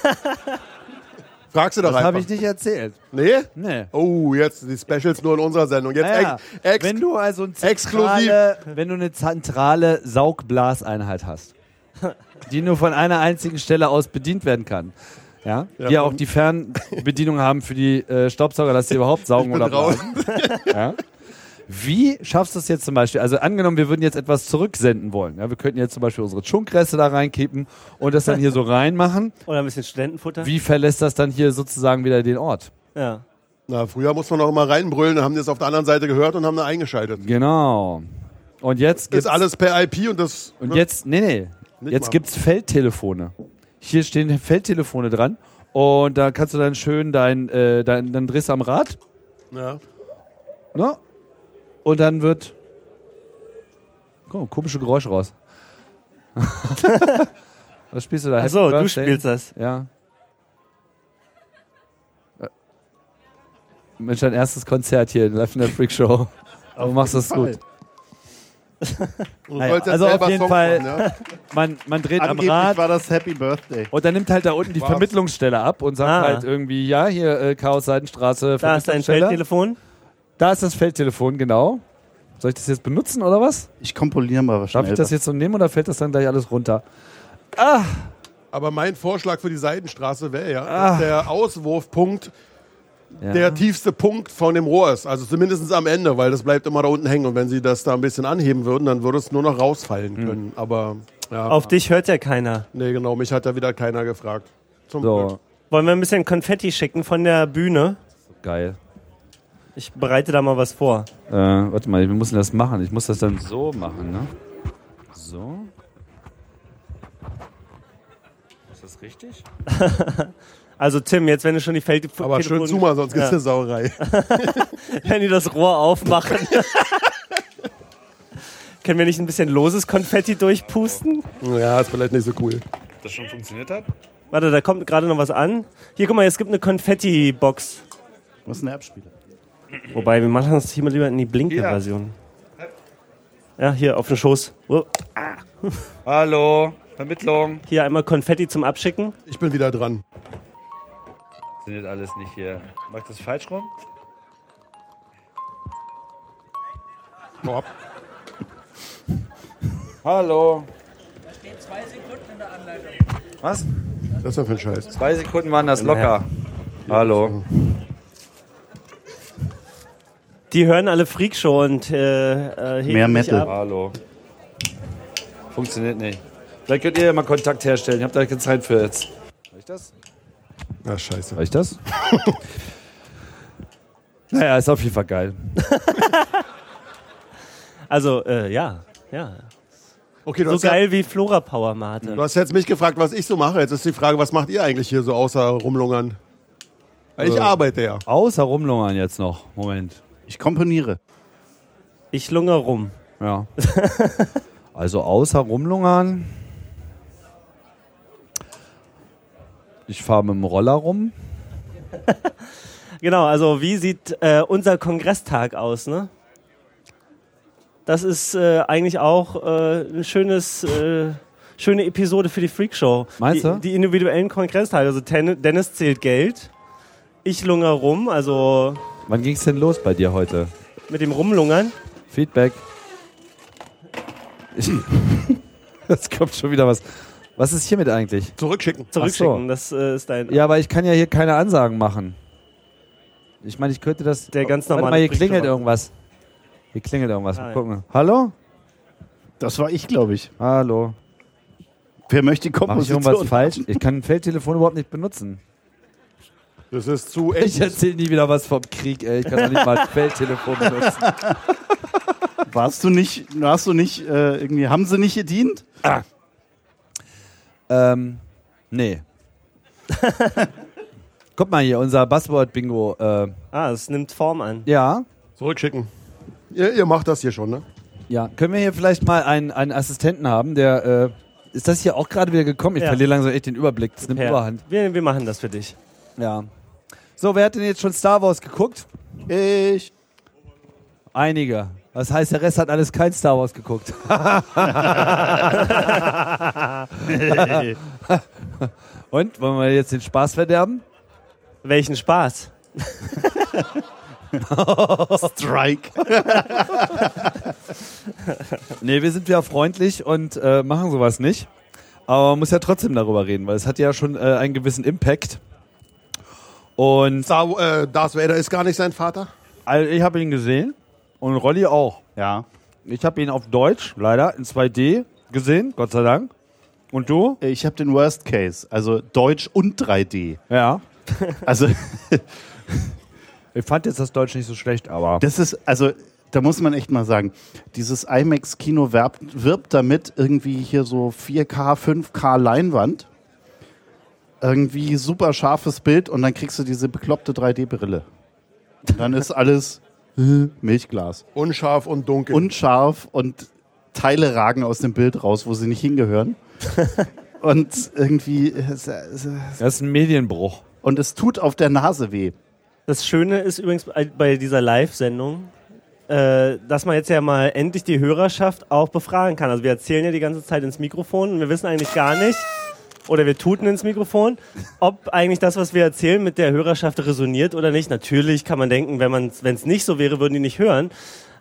Speaker 4: Fragst du das,
Speaker 2: das
Speaker 4: einfach?
Speaker 2: habe ich nicht erzählt.
Speaker 4: Nee?
Speaker 2: Nee.
Speaker 4: Oh, jetzt die Specials nur in unserer Sendung. Jetzt
Speaker 2: Naja,
Speaker 4: ex ex
Speaker 2: wenn du also ein
Speaker 4: exklusiv.
Speaker 2: zentrale, wenn du eine zentrale Saugblaseinheit hast, die nur von einer einzigen Stelle aus bedient werden kann, ja,
Speaker 4: Ja,
Speaker 2: die ja auch die Fernbedienung haben für die äh, Staubsauger, dass sie überhaupt saugen oder
Speaker 4: raus.
Speaker 2: blasen. Ja. Wie schaffst du es jetzt zum Beispiel? Also angenommen, wir würden jetzt etwas zurücksenden wollen. Ja, wir könnten jetzt zum Beispiel unsere Schunkreste da reinkippen und das dann hier so reinmachen.
Speaker 3: Oder ein bisschen Studentenfutter.
Speaker 2: Wie verlässt das dann hier sozusagen wieder den Ort?
Speaker 3: Ja.
Speaker 4: Na, früher musste man noch immer reinbrüllen, dann haben die es auf der anderen Seite gehört und haben da eingeschaltet.
Speaker 2: Genau. Und jetzt gibt's
Speaker 4: Ist alles per IP und das.
Speaker 2: Und
Speaker 4: ne?
Speaker 2: jetzt, nee, nee.
Speaker 4: Nicht
Speaker 2: Jetzt
Speaker 4: mal.
Speaker 2: gibt's Feldtelefone. Hier stehen Feldtelefone dran. Und da kannst du dann schön dein, äh, dein dann drehst du am Rad,
Speaker 4: Ja.
Speaker 2: ne? Und dann wird. Mal, komische Geräusche raus. Was spielst du da?
Speaker 3: Achso, du
Speaker 2: Birthday?
Speaker 3: spielst das.
Speaker 2: Ja. Äh. Mensch, dein erstes Konzert hier in Live in der Freak Show. Aber du machst das gut. Naja, also auf
Speaker 4: selber
Speaker 2: jeden
Speaker 4: Songs
Speaker 2: Fall-
Speaker 4: machen, ja?
Speaker 2: Man, man dreht am
Speaker 5: Angeblich
Speaker 2: Rad.
Speaker 5: war das Happy Birthday.
Speaker 2: Und dann nimmt halt da unten die
Speaker 4: Wow.
Speaker 2: Vermittlungsstelle ab und sagt
Speaker 3: Ah.
Speaker 2: halt irgendwie, ja, hier äh, Chaos Seidenstraße,
Speaker 3: Da ist dein. Feldtelefon.
Speaker 2: Da ist das Feldtelefon, genau. Soll ich das jetzt benutzen oder was?
Speaker 5: Ich komponiere mal was
Speaker 2: Darf ich das jetzt so nehmen oder fällt das dann gleich alles runter?
Speaker 4: Aber mein Vorschlag für die Seidenstraße wäre ja,
Speaker 2: Ah.
Speaker 4: dass der Auswurfpunkt
Speaker 2: Ja.
Speaker 4: der tiefste Punkt von dem Rohr ist. Also zumindest am Ende, weil das bleibt immer da unten hängen. Und wenn sie das da ein bisschen anheben würden, dann würde es nur noch rausfallen
Speaker 2: Hm.
Speaker 4: können. Aber ja.
Speaker 3: Auf dich hört ja keiner.
Speaker 4: Nee, genau, mich hat ja wieder keiner gefragt. Zum Glück.
Speaker 2: so,
Speaker 3: Wollen wir ein bisschen Konfetti schicken von der Bühne?
Speaker 2: geil.
Speaker 3: Ich bereite da mal was vor.
Speaker 2: Äh, warte mal, wir müssen das machen. Ich muss das dann so machen, ne? So. Ist das richtig?
Speaker 3: Also Tim, jetzt wenn du schon die Feldtelefon...
Speaker 4: Aber schön zoomer, sonst gibt's
Speaker 3: ja.
Speaker 4: eine Sauerei.
Speaker 3: Wenn die das Rohr aufmachen. Können wir nicht ein bisschen loses Konfetti durchpusten?
Speaker 4: ja, ist vielleicht nicht so cool.
Speaker 2: Das schon funktioniert hat?
Speaker 3: Warte, da kommt gerade noch was an. Hier, guck mal, es gibt eine Konfetti-Box.
Speaker 5: Was ist ein Erbspieler?
Speaker 3: Wobei, wir machen das hier mal lieber in die Blinker-Version. Ja, hier auf den Schoß. Oh,
Speaker 2: Hallo, Vermittlung.
Speaker 3: Hier einmal Konfetti zum Abschicken.
Speaker 4: Ich bin wieder dran.
Speaker 2: Funktioniert alles nicht hier. Mach ich das falsch rum?
Speaker 4: Boah.
Speaker 2: Hallo. Was?
Speaker 4: Das ist ja für ein Scheiß.
Speaker 2: Zwei Sekunden waren das locker. Hallo.
Speaker 3: Die hören alle Freakshow und äh, äh,
Speaker 5: Mehr Metal.
Speaker 3: ab.
Speaker 2: Hallo. Funktioniert nicht. Vielleicht könnt ihr ja mal Kontakt herstellen. Ich habe da keine Zeit für jetzt. Reicht das?
Speaker 4: Ach, scheiße.
Speaker 2: Reicht das? naja, ist auf jeden Fall geil.
Speaker 3: Also, äh, ja, ja.
Speaker 4: Okay, du
Speaker 3: So
Speaker 4: hast, ja,
Speaker 3: geil wie Flora Power Mate.
Speaker 4: du hast jetzt mich gefragt, was ich so mache. Jetzt ist die Frage, was macht ihr eigentlich hier so außer rumlungern? Ich arbeite ja.
Speaker 2: Außer rumlungern jetzt noch. Moment.
Speaker 5: Ich komponiere.
Speaker 3: Ich lungere rum.
Speaker 2: Ja. also außer rumlungern. Ich fahre mit dem Roller rum.
Speaker 3: Genau, also wie sieht äh, unser Kongresstag aus, ne? Das ist äh, eigentlich auch äh, ein schönes, äh, schöne Episode für die Freakshow.
Speaker 2: Meinst
Speaker 3: die,
Speaker 2: du?
Speaker 3: Die individuellen Kongresstage. Also Ten Dennis zählt Geld. Ich lungere rum, also
Speaker 2: Wann ging's denn los bei dir heute?
Speaker 3: mit dem Rumlungern.
Speaker 2: Feedback. Jetzt kommt schon wieder was. Was ist hiermit eigentlich?
Speaker 4: Zurückschicken.
Speaker 3: Zurückschicken, das äh, ist dein.
Speaker 2: Ja, aber ich kann ja hier keine Ansagen machen. Ich meine, ich könnte das.
Speaker 3: Der ganz
Speaker 2: Warte
Speaker 3: normale
Speaker 2: mal, hier klingelt irgendwas. Hier klingelt irgendwas.
Speaker 3: Ah,
Speaker 2: Mal
Speaker 3: ja.
Speaker 2: gucken. Hallo?
Speaker 5: Das war ich, glaube ich.
Speaker 2: Hallo.
Speaker 5: Wer möchte die
Speaker 2: Mache ich
Speaker 5: Komposition?
Speaker 2: irgendwas falsch? Ich kann ein Feldtelefon überhaupt nicht benutzen.
Speaker 4: Das ist zu
Speaker 2: Ich
Speaker 4: echt.
Speaker 2: erzähle nie wieder was vom Krieg, ey. Ich kann doch nicht mal ein Feldtelefon benutzen.
Speaker 5: Warst du nicht, warst du nicht, äh, irgendwie, haben sie nicht gedient?
Speaker 2: Ähm, nee. Guck mal hier, unser Buzzword-Bingo. Äh,
Speaker 3: Ah, es nimmt Form an.
Speaker 2: ja,
Speaker 4: Zurückschicken. Ihr, ihr macht das hier schon, ne?
Speaker 2: ja. Können wir hier vielleicht mal einen, einen Assistenten haben, der. Äh, ist das hier auch gerade wieder gekommen? Ich
Speaker 3: Ja.
Speaker 2: verliere langsam echt den Überblick. Das nimmt
Speaker 3: Ja.
Speaker 2: Überhand.
Speaker 3: Wir, wir machen das für dich.
Speaker 2: Ja. So, wer hat denn jetzt schon Star Wars geguckt?
Speaker 5: Ich.
Speaker 2: Einige. Das heißt, der Rest hat alles kein Star Wars geguckt. Und? Wollen wir jetzt den Spaß verderben?
Speaker 3: Welchen Spaß.
Speaker 5: Strike.
Speaker 2: Nee, wir sind ja freundlich und äh, machen sowas nicht. Aber man muss ja trotzdem darüber reden, weil es hat ja schon äh, einen gewissen Impact. Und
Speaker 4: Star, äh, Darth Vader ist gar nicht sein Vater.
Speaker 2: also ich habe ihn gesehen und Rolli auch.
Speaker 5: Ja.
Speaker 2: Ich habe ihn auf Deutsch, leider, in 2D gesehen, Gott sei Dank. Und du?
Speaker 5: Ich habe den Worst Case, also Deutsch und 3D.
Speaker 2: Ja.
Speaker 5: Also
Speaker 2: Ich fand jetzt das Deutsch nicht so schlecht, aber.
Speaker 5: das ist, also da muss man echt mal sagen, dieses IMAX-Kino wirbt, wirbt damit irgendwie hier so 4K, 5K Leinwand, irgendwie super scharfes Bild und dann kriegst du diese bekloppte 3D-Brille. Dann ist alles Milchglas.
Speaker 4: Unscharf und dunkel.
Speaker 5: unscharf und Teile ragen aus dem Bild raus, wo sie nicht hingehören. und irgendwie es- es-
Speaker 2: Das ist ein Medienbruch.
Speaker 5: und es tut auf der Nase weh.
Speaker 3: Das Schöne ist übrigens bei- bei dieser Live-Sendung, äh, dass man jetzt ja mal endlich die Hörerschaft auch befragen kann. Also wir erzählen ja die ganze Zeit ins Mikrofon und wir wissen eigentlich gar nicht, oder wir tuten ins Mikrofon, ob eigentlich das, was wir erzählen, mit der Hörerschaft resoniert oder nicht. Natürlich kann man denken, wenn es nicht so wäre, würden die nicht hören.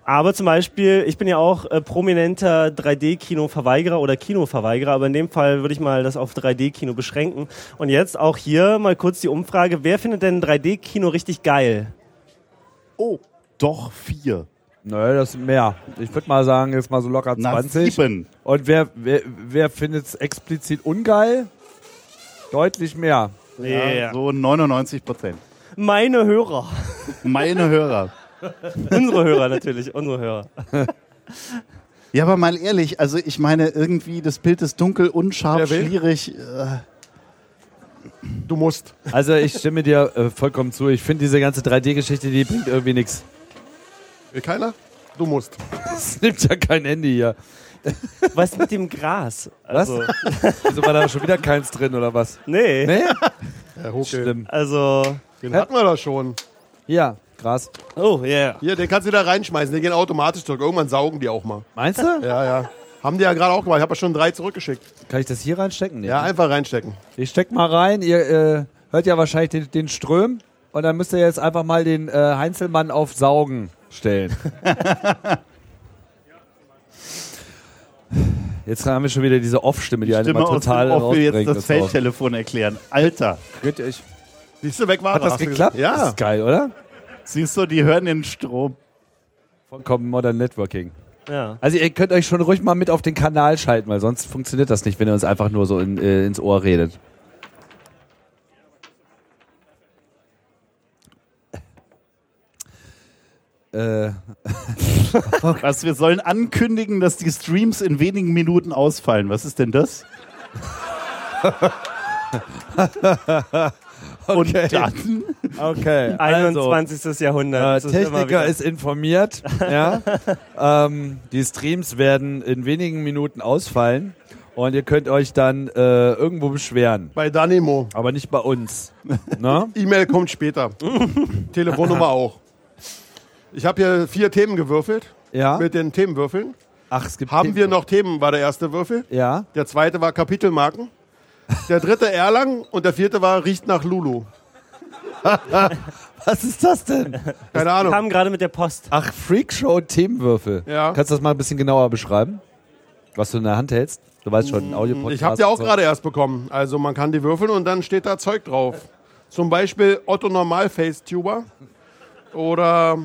Speaker 3: Aber zum Beispiel, ich bin ja auch äh, prominenter 3D-Kino-Verweigerer oder Kinoverweigerer, aber in dem Fall würde ich mal das auf 3D-Kino beschränken. Und jetzt auch hier mal kurz die Umfrage, wer findet denn 3D-Kino richtig geil?
Speaker 5: Oh, doch vier.
Speaker 2: Naja, das sind mehr. Ich würde mal sagen, jetzt mal so locker
Speaker 5: Na,
Speaker 2: 20.
Speaker 5: sieben.
Speaker 2: Und wer, wer, wer findet es explizit ungeil? Deutlich mehr.
Speaker 5: Ja, so 99 Prozent.
Speaker 3: Meine Hörer.
Speaker 5: Meine Hörer.
Speaker 3: unsere Hörer natürlich, unsere Hörer.
Speaker 5: Ja, aber mal ehrlich, also ich meine, irgendwie das Bild ist dunkel, unscharf, schwierig. Äh,
Speaker 4: Du musst.
Speaker 2: Also ich stimme dir äh, vollkommen zu. Ich finde diese ganze 3D-Geschichte, die bringt irgendwie nichts.
Speaker 4: Will keiner? Du musst.
Speaker 2: Es nimmt ja kein Ende hier.
Speaker 3: Was mit dem Gras? Also,
Speaker 2: Wieso war da schon wieder keins drin oder was?
Speaker 3: Nee.
Speaker 2: Nee?
Speaker 4: Herr Huckel.
Speaker 2: Schlimm.
Speaker 3: Also,
Speaker 4: Den hatten wir doch schon.
Speaker 2: Ja, Gras.
Speaker 3: oh yeah.
Speaker 4: Hier, den kannst du da reinschmeißen. Die gehen automatisch zurück. Irgendwann saugen die auch mal.
Speaker 2: Meinst du?
Speaker 4: Ja, ja. Haben die ja gerade auch gemacht. Ich habe ja schon drei zurückgeschickt.
Speaker 2: Kann ich das hier reinstecken? Nee.
Speaker 4: Ja, einfach reinstecken.
Speaker 2: Ich steck mal rein. Ihr äh, hört ja wahrscheinlich den, den Ström. Und dann müsst ihr jetzt einfach mal den äh, Heinzelmann auf Saugen stellen. Jetzt haben wir schon wieder diese Off-Stimme, die einen
Speaker 5: Stimme
Speaker 2: immer
Speaker 5: aus
Speaker 2: total
Speaker 5: dem Off will jetzt das
Speaker 2: Das
Speaker 5: Feldtelefon erklären. Alter,
Speaker 2: Könnt ihr euch-
Speaker 4: Siehst du, weg war
Speaker 2: Hat das geklappt?
Speaker 4: gesehen?
Speaker 2: Das
Speaker 4: Ja.
Speaker 2: ist geil, oder?
Speaker 5: siehst du, die hören den Strom.
Speaker 2: Vollkommen Modern Networking.
Speaker 3: Ja.
Speaker 2: Also ihr könnt euch schon ruhig mal mit auf den Kanal schalten, weil sonst funktioniert das nicht, wenn ihr uns einfach nur so in, äh, ins Ohr redet. Äh,
Speaker 5: Was, wir sollen ankündigen, dass die Streams in wenigen Minuten ausfallen. Was ist denn das? Und dann
Speaker 2: Okay, also,
Speaker 3: 21. Jahrhundert.
Speaker 2: äh,
Speaker 3: ist
Speaker 2: Techniker
Speaker 3: wieder-
Speaker 2: ist informiert. ja. ähm, die Streams werden in wenigen Minuten ausfallen und ihr könnt euch dann äh, irgendwo beschweren.
Speaker 4: Bei Danimo.
Speaker 2: Aber nicht bei uns. ne?
Speaker 4: E-Mail kommt später. Telefonnummer auch. Ich habe hier vier Themen gewürfelt
Speaker 2: Ja.
Speaker 4: mit den Themenwürfeln.
Speaker 2: Ach, es gibt
Speaker 4: Haben wir noch Themen, war der erste Würfel.
Speaker 2: Ja.
Speaker 4: Der zweite war Kapitelmarken. Der dritte Erlang und der vierte war Riecht nach Lulu.
Speaker 2: Was ist das denn?
Speaker 4: Keine Ahnung.
Speaker 3: Kam gerade mit der Post.
Speaker 2: Ach, Freakshow Themenwürfel.
Speaker 4: Ja.
Speaker 2: Kannst du das mal ein bisschen genauer beschreiben? Was du in der Hand hältst? Du weißt schon, ein Audio-Podcast.
Speaker 4: Ich habe die auch
Speaker 2: so.
Speaker 4: gerade erst bekommen. Also man kann die würfeln und dann steht da Zeug drauf. Zum Beispiel Otto Normal Facetuber oder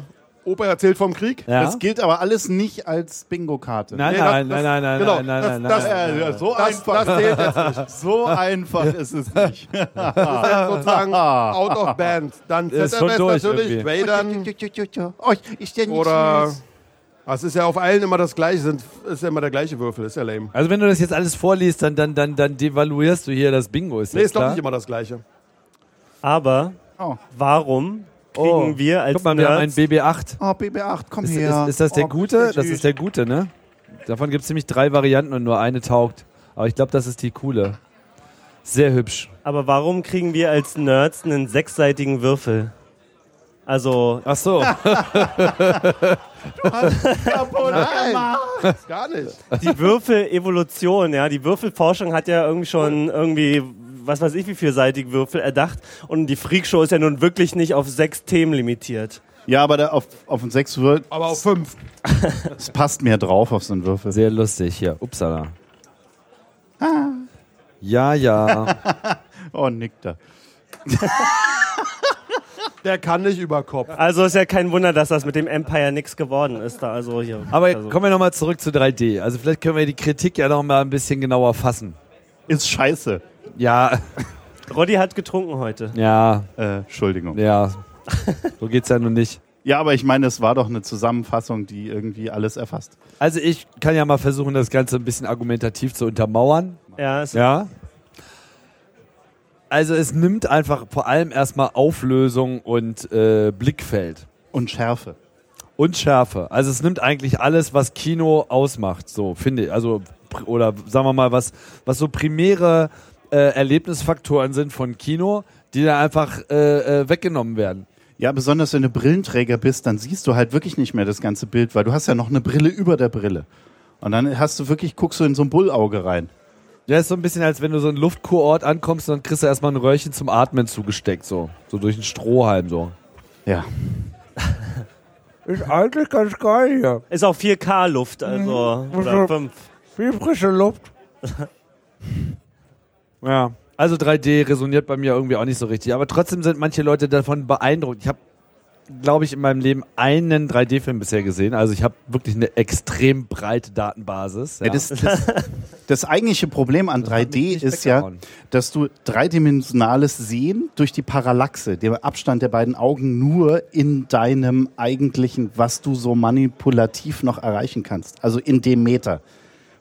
Speaker 4: Opa erzählt vom Krieg.
Speaker 2: Ja?
Speaker 5: Das gilt aber alles nicht als Bingo-Karte.
Speaker 2: Nein,
Speaker 4: Nee,
Speaker 2: nein,
Speaker 4: das-
Speaker 2: nein, nein, nein,
Speaker 4: genau,
Speaker 2: nein, nein,
Speaker 4: das-
Speaker 2: nein,
Speaker 4: das-
Speaker 2: nein.
Speaker 5: So
Speaker 4: Das,
Speaker 5: einfach.
Speaker 4: das zählt jetzt nicht.
Speaker 5: So einfach ist es nicht.
Speaker 4: Das ist sozusagen out of band. Dann
Speaker 2: Ist schon durch
Speaker 4: natürlich. Vadern
Speaker 5: Oh, ist der nicht
Speaker 4: oder...
Speaker 5: süß?
Speaker 4: Das ist ja auf allen immer das gleiche, sind, ist ja immer der gleiche Würfel, ist ja lame.
Speaker 2: Also wenn du das jetzt alles vorliest, dann, dann, dann, dann devaluierst du hier das Bingo. Ist
Speaker 4: Nee, ist doch
Speaker 2: klar?
Speaker 4: nicht immer das gleiche.
Speaker 3: Aber
Speaker 5: Oh.
Speaker 3: warum kriegen
Speaker 2: Oh,
Speaker 3: wir als
Speaker 2: Guck mal, wir haben einen
Speaker 3: Nerds
Speaker 2: BB8.
Speaker 5: Oh, BB8, komm
Speaker 2: Ist,
Speaker 5: her.
Speaker 2: ist, ist das der
Speaker 5: oh,
Speaker 2: gute? Das ist der gute, ne? Davon gibt es nämlich drei Varianten und nur eine taugt. Aber ich glaube, das ist die coole. Sehr hübsch.
Speaker 3: Aber warum kriegen wir als Nerds einen sechsseitigen Würfel? Also,
Speaker 2: Ach so.
Speaker 4: Nein, gar nicht.
Speaker 3: die Würfel-Evolution, ja, die Würfelforschung hat ja irgendwie schon irgendwie, was weiß ich, wie vielseitige Würfel erdacht. Und die Freakshow ist ja nun wirklich nicht auf sechs Themen limitiert.
Speaker 5: Ja, aber da auf, auf ein 6 wird,
Speaker 4: Aber auf fünf.
Speaker 5: es passt mehr drauf auf so einen Würfel.
Speaker 2: Sehr lustig hier. Upsala. Ja, ja.
Speaker 5: Oh, nickt er.
Speaker 4: Der kann nicht über Kopf.
Speaker 3: Also ist ja kein Wunder, dass das mit dem Empire nix geworden ist. Da also hier.
Speaker 2: Aber
Speaker 3: also.
Speaker 2: kommen wir nochmal zurück zu 3D. Also vielleicht können wir die Kritik ja noch mal ein bisschen genauer fassen.
Speaker 5: Ist scheiße.
Speaker 2: Ja,
Speaker 3: Roddy hat getrunken heute.
Speaker 2: ja,
Speaker 5: Äh, Entschuldigung.
Speaker 2: ja. So geht's ja nun nicht.
Speaker 5: Ja, aber ich meine, es war doch eine Zusammenfassung, die irgendwie alles erfasst.
Speaker 2: Also ich kann ja mal versuchen, das Ganze ein bisschen argumentativ zu untermauern.
Speaker 3: Ja, es
Speaker 2: Ja. Also es nimmt einfach vor allem erstmal Auflösung und äh, Blickfeld
Speaker 5: Und Schärfe.
Speaker 2: und Schärfe. Also es nimmt eigentlich alles, was Kino ausmacht, so finde ich. Also oder sagen wir mal, was, was so primäre äh, Erlebnisfaktoren sind von Kino, die da einfach äh, äh, weggenommen werden.
Speaker 5: Ja, besonders wenn du Brillenträger bist, dann siehst du halt wirklich nicht mehr das ganze Bild, weil du hast ja noch eine Brille über der Brille. Und dann hast du wirklich, guckst du in so ein Bullauge rein.
Speaker 2: Ja, ist so ein bisschen, als wenn du so einen Luftkurort ankommst und dann kriegst du erstmal ein Röhrchen zum Atmen zugesteckt, so. So durch einen Strohhalm, so.
Speaker 5: Ja.
Speaker 2: Ist eigentlich ganz geil hier.
Speaker 3: ist auch 4K-Luft, also. Oder 5.
Speaker 2: Wie frische Luft. ja. Also 3D resoniert bei mir irgendwie auch nicht so richtig. Aber trotzdem sind manche Leute davon beeindruckt. Ich habe, glaube ich, in meinem Leben einen 3D-Film bisher gesehen. Also ich habe wirklich eine extrem breite Datenbasis. Ja.
Speaker 5: Ja, das, das, das eigentliche Problem an
Speaker 2: mich
Speaker 5: 3D
Speaker 2: nicht
Speaker 5: ist ja, dass du dreidimensionales Sehen durch die Parallaxe, den Abstand der beiden Augen, nur in deinem eigentlichen, was du so manipulativ noch erreichen kannst, also in dem Meter,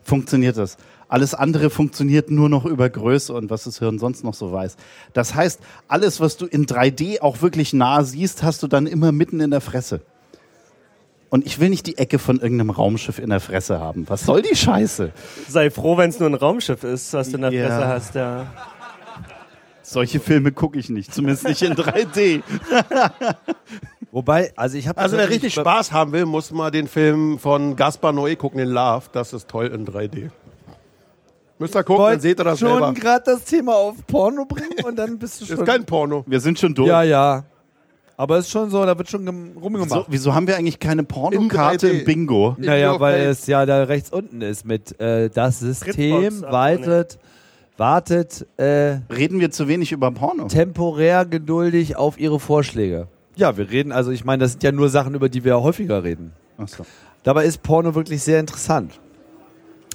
Speaker 5: funktioniert das. Alles andere funktioniert nur noch über Größe und was das Hirn sonst noch so weiß. Das heißt, alles, was du in 3D auch wirklich nah siehst, hast du dann immer mitten in der Fresse. Und ich will nicht die Ecke von irgendeinem Raumschiff in der Fresse haben. Was soll die Scheiße?
Speaker 3: Sei froh, wenn es nur ein Raumschiff ist, was du in der
Speaker 5: Ja.
Speaker 3: Fresse hast, ja.
Speaker 5: Solche Filme gucke ich nicht, zumindest nicht in 3D.
Speaker 2: Wobei, also ich habe
Speaker 4: Also wer richtig Spaß haben will, muss mal den Film von Gaspar Noé gucken, den Love. Das ist toll in 3D. Müsst ihr gucken, dann seht ihr das
Speaker 2: schon
Speaker 4: selber.
Speaker 2: gerade das Thema auf Porno bringen und dann bist du schon.
Speaker 4: Ist kein Porno.
Speaker 5: Wir sind schon durch.
Speaker 2: ja, ja. Aber ist schon so, da wird schon gem- rumgemacht.
Speaker 5: So, wieso haben wir eigentlich keine Pornokarte
Speaker 4: In 3D.
Speaker 5: im Bingo?
Speaker 2: Naja, weil es ja da rechts unten ist mit äh, das System wartet, wartet äh,
Speaker 5: Reden wir zu wenig über Porno?
Speaker 2: temporär geduldig auf ihre Vorschläge. Ja, wir reden, also ich meine, das sind ja nur Sachen, über die wir häufiger reden.
Speaker 5: Achso.
Speaker 2: Dabei ist Porno wirklich sehr interessant.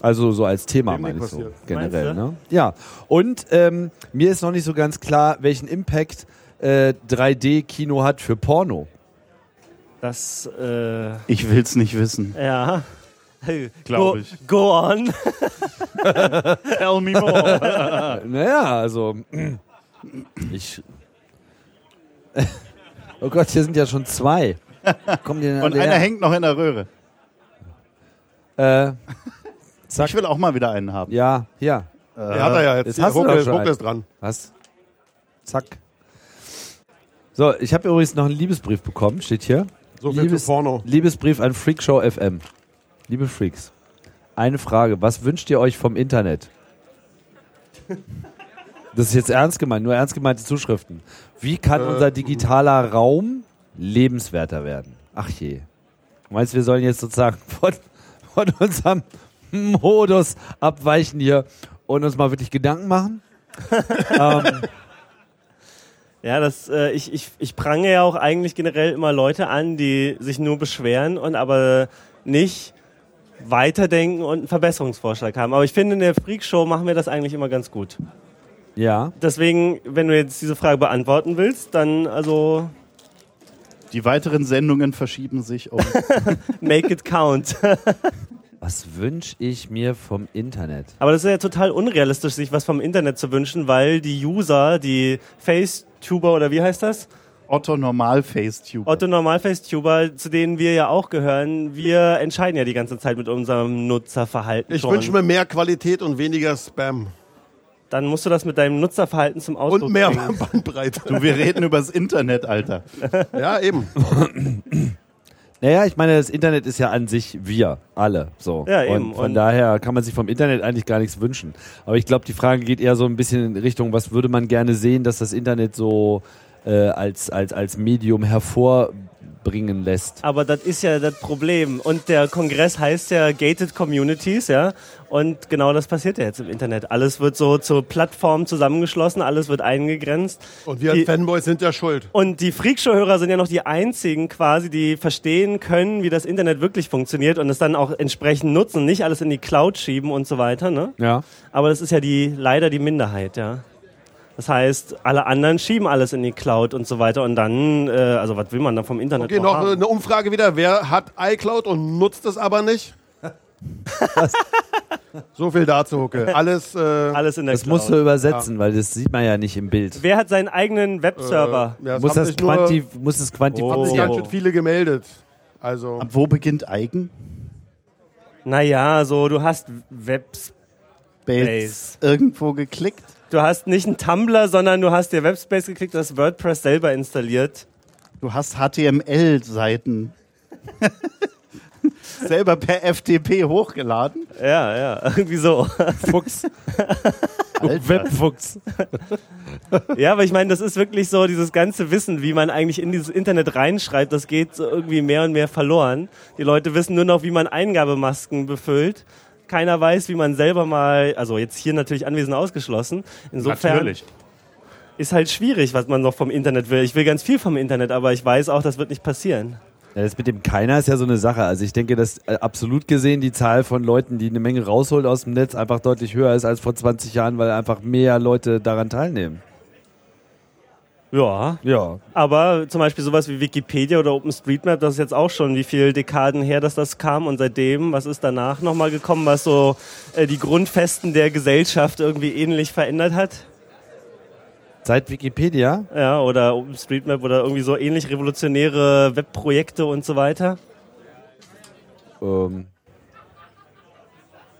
Speaker 2: Also so als Thema meine ich so generell.
Speaker 3: Meinst du?
Speaker 2: Ne? Ja. Und ähm, mir ist noch nicht so ganz klar, welchen Impact äh, 3D-Kino hat für Porno.
Speaker 3: Das, äh,
Speaker 5: Ich will's nicht wissen.
Speaker 3: ja. Hey,
Speaker 5: Glaub
Speaker 3: go,
Speaker 5: ich.
Speaker 3: Go on.
Speaker 5: Tell me more.
Speaker 2: Naja, also ich Oh Gott, hier sind ja schon zwei.
Speaker 5: Und einer hängt noch in der Röhre.
Speaker 2: Äh, zack.
Speaker 5: Ich will auch mal wieder einen haben.
Speaker 2: Ja, hier.
Speaker 4: Der hat er ja
Speaker 2: das
Speaker 4: jetzt.
Speaker 2: hast du
Speaker 4: Ruckel
Speaker 2: einen.
Speaker 4: ist dran.
Speaker 2: Was? Zack. So, ich habe übrigens noch einen Liebesbrief bekommen, steht hier.
Speaker 4: So viel
Speaker 2: Liebes,
Speaker 4: zu Porno.
Speaker 2: Liebesbrief an Freakshow FM. Liebe Freaks, eine Frage. Was wünscht ihr euch vom Internet? Das ist jetzt ernst gemeint, nur ernst gemeinte Zuschriften. Wie kann unser digitaler Raum lebenswerter werden? Ach je. Du meinst, wir sollen jetzt sozusagen von, von unserem Modus abweichen hier und uns mal wirklich Gedanken machen? ähm,
Speaker 3: Ja, das, äh, ich, ich, ich prange ja auch eigentlich generell immer Leute an, die sich nur beschweren und aber nicht weiterdenken und einen Verbesserungsvorschlag haben. Aber ich finde, in der Freakshow machen wir das eigentlich immer ganz gut.
Speaker 2: ja.
Speaker 3: Deswegen, wenn du jetzt diese Frage beantworten willst, dann also
Speaker 5: Die weiteren Sendungen verschieben sich um.
Speaker 3: make it count.
Speaker 2: Was wünsche ich mir vom Internet?
Speaker 3: Aber das ist ja total unrealistisch, sich was vom Internet zu wünschen, weil die User, die Facetuber oder wie heißt das?
Speaker 5: Otto Normal Facetube.
Speaker 3: Otto Normalfacetuber, zu denen wir ja auch gehören, wir entscheiden ja die ganze Zeit mit unserem Nutzerverhalten.
Speaker 4: Ich wünsche mir mehr Qualität und weniger Spam.
Speaker 3: Dann musst du das mit deinem Nutzerverhalten zum Ausdruck
Speaker 4: Und mehr
Speaker 3: bringen.
Speaker 4: Bandbreite.
Speaker 5: Du, wir reden übers Internet, Alter.
Speaker 4: Ja, eben.
Speaker 2: Naja, ich meine, das Internet ist ja an sich wir, alle. So.
Speaker 3: Ja, eben.
Speaker 2: Und von
Speaker 3: Und-
Speaker 2: daher kann man sich vom Internet eigentlich gar nichts wünschen. Aber ich glaube, die Frage geht eher so ein bisschen in Richtung, was würde man gerne sehen, dass das Internet so äh, als, als, als Medium hervorbringen lässt.
Speaker 3: Aber das ist ja das Problem. Und der Kongress heißt ja Gated Communities, ja. Und genau das passiert ja jetzt im Internet. Alles wird so zur Plattform zusammengeschlossen, alles wird eingegrenzt.
Speaker 4: Und wir als
Speaker 3: Die-
Speaker 4: Fanboys sind ja schuld.
Speaker 3: Und die Freakshow-Hörer sind ja noch die einzigen quasi, die verstehen können, wie das Internet wirklich funktioniert und es dann auch entsprechend nutzen, nicht alles in die Cloud schieben und so weiter, ne?
Speaker 2: Ja.
Speaker 3: Aber das ist ja die, leider die Minderheit, ja. Das heißt, alle anderen schieben alles in die Cloud und so weiter und dann, äh, also was will man da vom Internet
Speaker 4: Okay, noch
Speaker 3: haben?
Speaker 4: eine Umfrage wieder. Wer hat iCloud und nutzt es aber nicht? so viel dazu, Hucke. Alles, äh,
Speaker 3: Alles in der
Speaker 2: Das
Speaker 3: Cloud.
Speaker 2: musst du übersetzen, weil das sieht man ja nicht im Bild.
Speaker 3: Wer hat seinen eigenen Webserver?
Speaker 4: ja, es
Speaker 2: Muss
Speaker 4: haben
Speaker 2: das, quanti muss es
Speaker 4: haben
Speaker 2: quantifizieren.
Speaker 4: sich ganz schön viele gemeldet. Also,
Speaker 5: Ab wo beginnt Eigen?
Speaker 3: Naja, so, du hast Webs
Speaker 5: Base. Irgendwo geklickt?
Speaker 3: Du hast nicht einen Tumblr, sondern du hast dir Webspace geklickt, du hast WordPress selber installiert.
Speaker 5: Du hast HTML-Seiten selber per FTP hochgeladen.
Speaker 3: Ja, ja, irgendwie so.
Speaker 2: Fuchs. Webfuchs.
Speaker 3: Ja, aber ich meine, das ist wirklich so, dieses ganze Wissen, wie man eigentlich in dieses Internet reinschreibt, das geht so irgendwie mehr und mehr verloren. Die Leute wissen nur noch, wie man Eingabemasken befüllt. Keiner weiß, wie man selber mal, also jetzt hier natürlich anwesend ausgeschlossen. Insofern ist halt schwierig, was man noch vom Internet will. Ich will ganz viel vom Internet, aber ich weiß auch, das wird nicht passieren.
Speaker 2: Ja, das mit dem Keiner ist ja so eine Sache. Also ich denke, dass äh, absolut gesehen die Zahl von Leuten, die eine Menge rausholt aus dem Netz, einfach deutlich höher ist als vor 20 Jahren, weil einfach mehr Leute daran teilnehmen.
Speaker 3: Ja,
Speaker 2: Ja.
Speaker 3: aber zum Beispiel sowas wie Wikipedia oder OpenStreetMap, das ist jetzt auch schon wie viele Dekaden her, dass das kam und seitdem, was ist danach nochmal gekommen, was so äh, die Grundfesten der Gesellschaft irgendwie ähnlich verändert hat?
Speaker 2: Seit Wikipedia?
Speaker 3: Ja, oder OpenStreetMap oder irgendwie so ähnlich revolutionäre Webprojekte und so weiter.
Speaker 2: Ähm,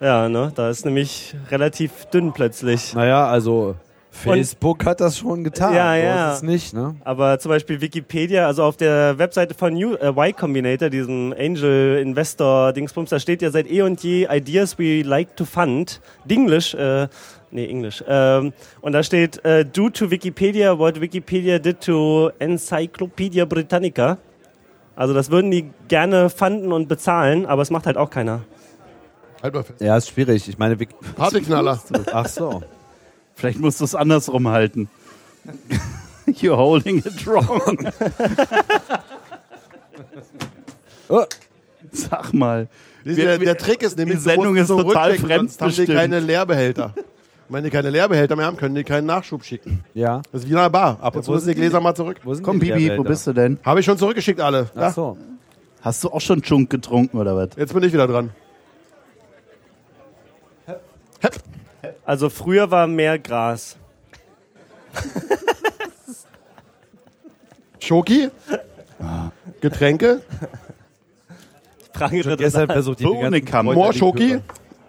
Speaker 3: Ja, ne, da ist nämlich relativ dünn plötzlich.
Speaker 2: naja, also Facebook hat das schon getan.
Speaker 3: Ja, ja.
Speaker 2: Ist es nicht, ne?
Speaker 3: Aber zum Beispiel Wikipedia, also auf der Webseite von New, äh, Y Combinator, diesem Angel Investor Dingsbums, da steht ja seit eh und je Ideas we like to fund. Dinglish, äh, nee, Englisch. Ähm, und da steht, äh, due to Wikipedia, what Wikipedia did to Encyclopedia Britannica. Also das würden die gerne fanden und bezahlen, aber es macht halt auch keiner.
Speaker 4: halt mal fest.
Speaker 2: Ja, ist schwierig. Ich meine, Wik
Speaker 4: Partyknaller.
Speaker 2: ach so.
Speaker 5: Vielleicht musst du es andersrum halten. You're holding it wrong.
Speaker 2: Oh,
Speaker 5: Sag mal.
Speaker 4: Der, der Trick ist nämlich,
Speaker 5: die Sendung ist total
Speaker 4: sonst haben die keine Leerbehälter. Wenn die keine Leerbehälter mehr haben, können die keinen Nachschub schicken.
Speaker 2: ja.
Speaker 4: Das ist wie in einer Bar. Ab und zu
Speaker 2: wo
Speaker 4: müssen die
Speaker 2: sind die?
Speaker 4: Gläser mal zurück.
Speaker 2: Wo sind
Speaker 5: Komm,
Speaker 2: die
Speaker 5: Bibi, wo bist du denn?
Speaker 4: Habe ich schon zurückgeschickt, alle.
Speaker 2: Ach so.
Speaker 5: Hast du auch schon Junk getrunken oder was?
Speaker 4: jetzt bin ich wieder dran.
Speaker 3: Also früher war mehr Gras.
Speaker 4: Schoki, Getränke,
Speaker 3: Frage
Speaker 2: Schon gestern versucht, die ganzen
Speaker 5: Bohnenkamm.
Speaker 2: Kräuter,
Speaker 4: more
Speaker 2: die
Speaker 4: Schoki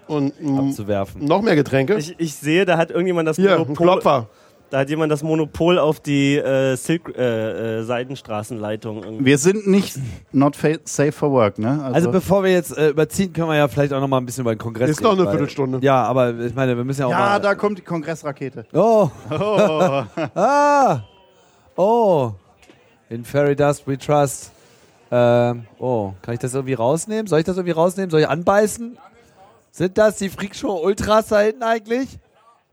Speaker 4: und mm,
Speaker 2: abzuwerfen.
Speaker 4: noch mehr Getränke.
Speaker 3: Ich, ich sehe, da hat irgendjemand das
Speaker 4: Hier, ein
Speaker 3: Monopol.
Speaker 4: Klopfer.
Speaker 3: Da hat jemand das Monopol auf die äh, Silk, äh, äh, Seidenstraßenleitung. irgendwie.
Speaker 5: Wir sind nicht not safe for work, ne?
Speaker 2: Also bevor wir jetzt äh, überziehen, können wir ja vielleicht auch noch mal ein bisschen über den Kongress
Speaker 4: Ist noch
Speaker 2: reden,
Speaker 4: eine
Speaker 2: weil-
Speaker 4: Viertelstunde.
Speaker 2: Ja, aber ich meine, wir müssen ja auch
Speaker 5: ja,
Speaker 2: mal...
Speaker 5: da kommt die Kongressrakete.
Speaker 2: Oh. ah. Oh. In Fairy Dust we trust. Ähm, oh, kann ich das irgendwie rausnehmen? Soll ich das irgendwie rausnehmen? Soll ich anbeißen? Sind das die Freakshow Ultras da hinten eigentlich?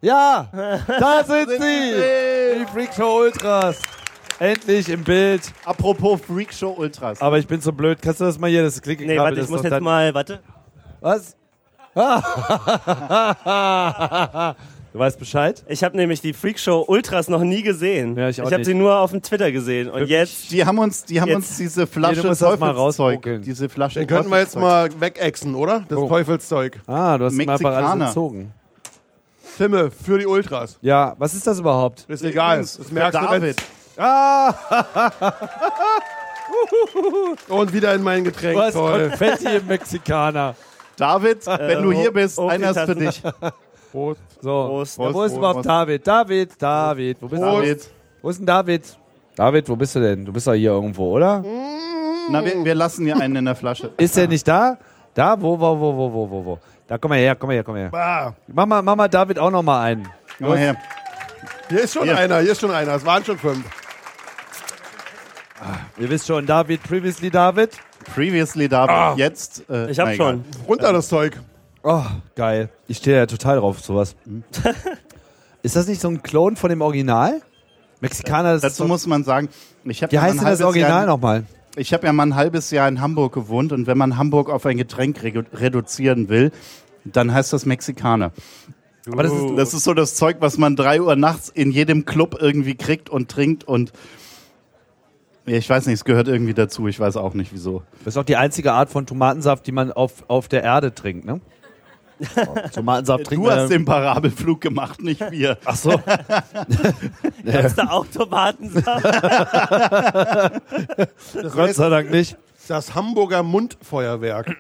Speaker 2: Ja, da sind sie! Die Freakshow Ultras. Endlich im Bild.
Speaker 5: Apropos Freakshow Ultras.
Speaker 2: Aber ich bin so blöd. Kannst du das mal hier, das Klicken
Speaker 3: Nee, warte, ich muss jetzt mal, warte.
Speaker 2: Was? du weißt Bescheid?
Speaker 3: Ich habe nämlich die Freakshow Ultras noch nie gesehen.
Speaker 2: Ja, ich auch
Speaker 3: habe
Speaker 2: nicht.
Speaker 3: sie nur auf dem Twitter gesehen. Und jetzt,
Speaker 5: Die haben uns, die haben
Speaker 3: Jetzt-
Speaker 5: uns diese
Speaker 2: Nee,
Speaker 5: Flasche
Speaker 2: musst das mal
Speaker 5: Teufelszeug,
Speaker 2: rausbuckeln.
Speaker 5: diese Flasche
Speaker 4: Den könnten wir jetzt
Speaker 5: Teufelszeug.
Speaker 4: mal wegexen, oder? Das
Speaker 2: Oh.
Speaker 4: Teufelszeug.
Speaker 2: Ah, du hast mir einfach alles entzogen.
Speaker 4: Timme, für die Ultras.
Speaker 2: Ja, was ist das überhaupt?
Speaker 4: Ist egal. Das merkst du,
Speaker 5: David.
Speaker 2: Ah,
Speaker 4: Und wieder in mein Getränk.
Speaker 2: hast
Speaker 4: Toll.
Speaker 2: Konfetti im Mexikaner.
Speaker 5: David, wenn du hier bist,
Speaker 3: oh,
Speaker 5: einer ist für dich.
Speaker 4: Prost.
Speaker 2: So,
Speaker 3: Prost.
Speaker 2: Ja, wo ist überhaupt
Speaker 5: Prost.
Speaker 2: David? David, David, wo bist du?
Speaker 5: David.
Speaker 2: Wo ist denn David? David, wo bist du denn? Du bist doch hier irgendwo, oder?
Speaker 5: Na, wir, wir lassen hier einen in der Flasche.
Speaker 2: Ist der nicht da? Da? Wo, wo, wo, wo, wo, wo, wo? Da, komm mal her, komm mal her, komm mal her.
Speaker 4: Ah,
Speaker 2: Mach mal, mach mal David auch noch mal einen.
Speaker 5: Komm mal her.
Speaker 4: hier ist schon
Speaker 5: Hier.
Speaker 4: einer, hier ist schon einer. Es waren schon fünf.
Speaker 2: Ihr wisst schon, David, previously David.
Speaker 5: Previously David, jetzt. Äh,
Speaker 3: ich habe
Speaker 5: na egal.
Speaker 3: schon.
Speaker 4: Runter das Zeug.
Speaker 2: Oh, geil. Ich stehe ja total drauf, sowas. ist das nicht so ein Klon von dem Original? Mexikaner, das ist
Speaker 5: Dazu
Speaker 2: so,
Speaker 5: muss man sagen, ich habe
Speaker 2: Wie heißt denn das Original nochmal?
Speaker 5: Ich habe ja mal ein halbes Jahr in Hamburg gewohnt und wenn man Hamburg auf ein Getränk re reduzieren will, dann heißt das Mexikaner.
Speaker 2: Aber das ist,
Speaker 5: Das ist so das Zeug, was man drei Uhr nachts in jedem Club irgendwie kriegt und trinkt und ja, ich weiß nicht, es gehört irgendwie dazu. Ich weiß auch nicht wieso.
Speaker 2: das ist auch die einzige Art von Tomatensaft, die man auf, auf der Erde trinkt, ne? Tomatensaft trinken
Speaker 5: Du hast
Speaker 2: wir-
Speaker 5: den Parabelflug gemacht, nicht wir.
Speaker 2: Ach so.
Speaker 3: Hast du auch Tomatensaft?
Speaker 4: Das
Speaker 2: Gott sei Dank nicht.
Speaker 4: das Hamburger Mundfeuerwerk.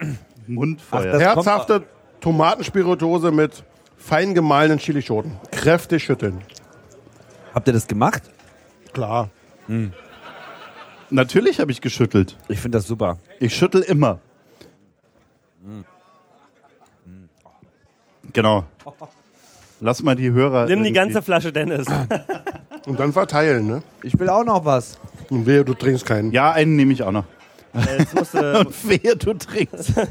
Speaker 5: Mundfeuer.
Speaker 2: Das
Speaker 4: Herzhafte Tomatenspirituose mit fein gemahlenen Chilischoten. Kräftig schütteln.
Speaker 2: Habt ihr das gemacht?
Speaker 4: Klar.
Speaker 5: Natürlich habe ich geschüttelt.
Speaker 2: Ich finde das super.
Speaker 5: Ich schüttel immer. Genau. Lass mal die Hörer.
Speaker 3: Nimm die ganze Flasche, Dennis.
Speaker 4: Und dann verteilen, ne?
Speaker 2: Ich will auch noch was.
Speaker 4: Und wehe, du trinkst keinen.
Speaker 5: Ja, einen nehme ich auch noch.
Speaker 3: Jetzt musst du,
Speaker 5: Und wehe, du trinkst.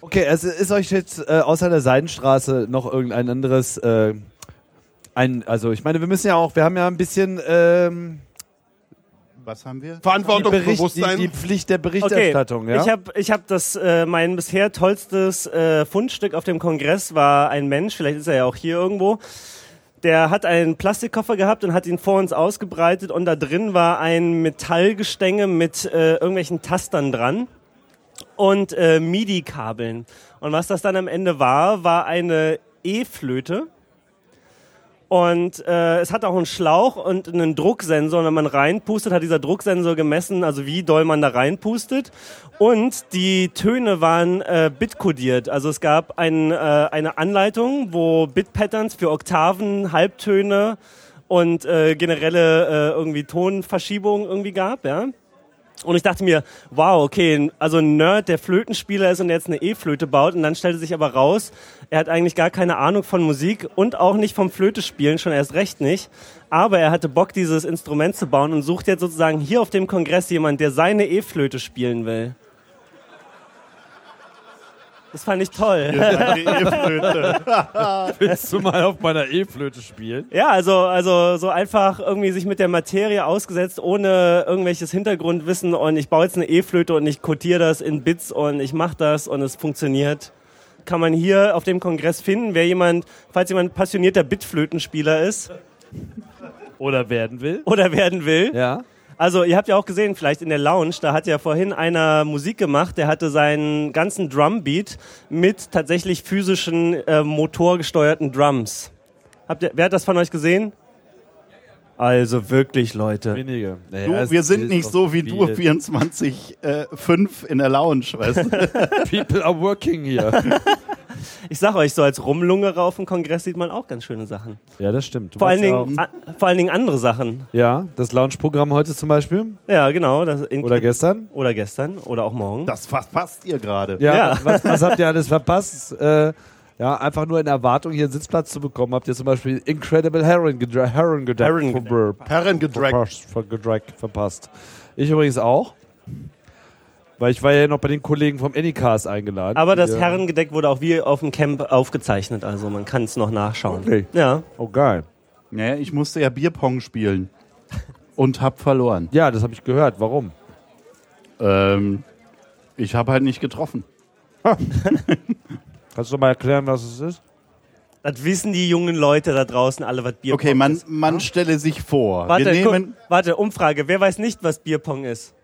Speaker 2: Okay, es ist euch jetzt äh, außer der Seidenstraße noch irgendein anderes, äh, ein, also ich meine, wir müssen ja auch, wir haben ja ein bisschen ähm,
Speaker 5: Was haben wir?
Speaker 2: die, Bericht, die,
Speaker 4: Verantwortungsbewusstsein.
Speaker 2: die Pflicht der
Speaker 3: okay,
Speaker 2: Berichterstattung, ja?
Speaker 3: ich habe ich hab das, äh, mein bisher tollstes äh, Fundstück auf dem Kongress war ein Mensch, vielleicht ist er ja auch hier irgendwo, der hat einen Plastikkoffer gehabt und hat ihn vor uns ausgebreitet und da drin war ein Metallgestänge mit äh, irgendwelchen Tastern dran und äh, MIDI-Kabeln. Und was das dann am Ende war, war eine E-Flöte. Und äh, es hat auch einen Schlauch und einen Drucksensor. Und wenn man reinpustet, hat dieser Drucksensor gemessen, also wie doll man da reinpustet. Und die Töne waren äh, bitkodiert. Also es gab ein, äh, eine Anleitung, wo Bit-Patterns für Oktaven, Halbtöne und äh, generelle äh, irgendwie Tonverschiebungen irgendwie gab, ja. Und ich dachte mir, wow, okay, also ein Nerd, der Flötenspieler ist und jetzt eine E-Flöte baut. Und dann stellte sich aber raus, er hat eigentlich gar keine Ahnung von Musik und auch nicht vom Flötespielen, schon erst recht nicht. Aber er hatte Bock, dieses Instrument zu bauen und sucht jetzt sozusagen hier auf dem Kongress jemand, der seine E-Flöte spielen will. Das fand ich toll.
Speaker 2: Willst du mal auf meiner E-Flöte spielen?
Speaker 3: Ja, also, also so einfach irgendwie sich mit der Materie ausgesetzt, ohne irgendwelches Hintergrundwissen und ich baue jetzt eine E-Flöte und ich codiere das in Bits und ich mache das und es funktioniert. Kann man hier auf dem Kongress finden, wer jemand, falls jemand passionierter Bitflötenspieler ist
Speaker 2: Oder werden will?
Speaker 3: oder werden will.
Speaker 2: Ja.
Speaker 3: Also ihr habt ja auch gesehen, vielleicht in der Lounge, da hat ja vorhin einer Musik gemacht, der hatte seinen ganzen Drumbeat mit tatsächlich physischen, äh, motorgesteuerten Drums. Habt ihr, wer hat das von euch gesehen? Also wirklich, Leute.
Speaker 2: Wenige. Naja,
Speaker 5: Du, wir sind nicht so wie du,
Speaker 2: viel.
Speaker 5: 24, äh, 5 in der Lounge, weißt du?
Speaker 2: People are working here.
Speaker 3: Ich sag euch, so als Rumlungerer auf dem Kongress sieht man auch ganz schöne Sachen.
Speaker 2: ja, das stimmt. Du
Speaker 3: Vor allen, Dingen, a, vor allen Dingen andere Sachen.
Speaker 2: Ja, das Lounge-Programm heute zum Beispiel.
Speaker 3: Ja, genau. Das in,
Speaker 2: Oder gestern.
Speaker 3: oder gestern oder auch morgen.
Speaker 5: Das verpasst ihr gerade.
Speaker 2: Ja,
Speaker 3: Ja.
Speaker 2: Was, was habt ihr alles verpasst? Äh, ja, einfach nur in Erwartung, hier einen Sitzplatz zu bekommen, habt ihr zum Beispiel Incredible Heron gedra Heron gedra
Speaker 3: Heron
Speaker 4: gedragt,
Speaker 2: verpasst. Ich übrigens auch. Weil ich war ja noch bei den Kollegen vom Anycast eingeladen.
Speaker 3: Aber das Herrengedeck wurde auch wie auf dem Camp aufgezeichnet, also man kann es noch nachschauen.
Speaker 2: Okay.
Speaker 3: Ja.
Speaker 2: Oh, geil.
Speaker 5: Naja, ich musste ja Bierpong spielen. Und hab verloren.
Speaker 2: Ja, das habe ich gehört. Warum?
Speaker 5: Ähm, ich habe halt nicht getroffen.
Speaker 2: Kannst du mal erklären, was es ist?
Speaker 3: Das wissen die jungen Leute da draußen alle, was Bierpong
Speaker 5: Okay, man,
Speaker 3: ist.
Speaker 5: man stelle sich vor.
Speaker 3: Warte,
Speaker 5: wir
Speaker 3: guck,
Speaker 5: nehmen
Speaker 3: warte, Umfrage. Wer weiß nicht, was Bierpong ist?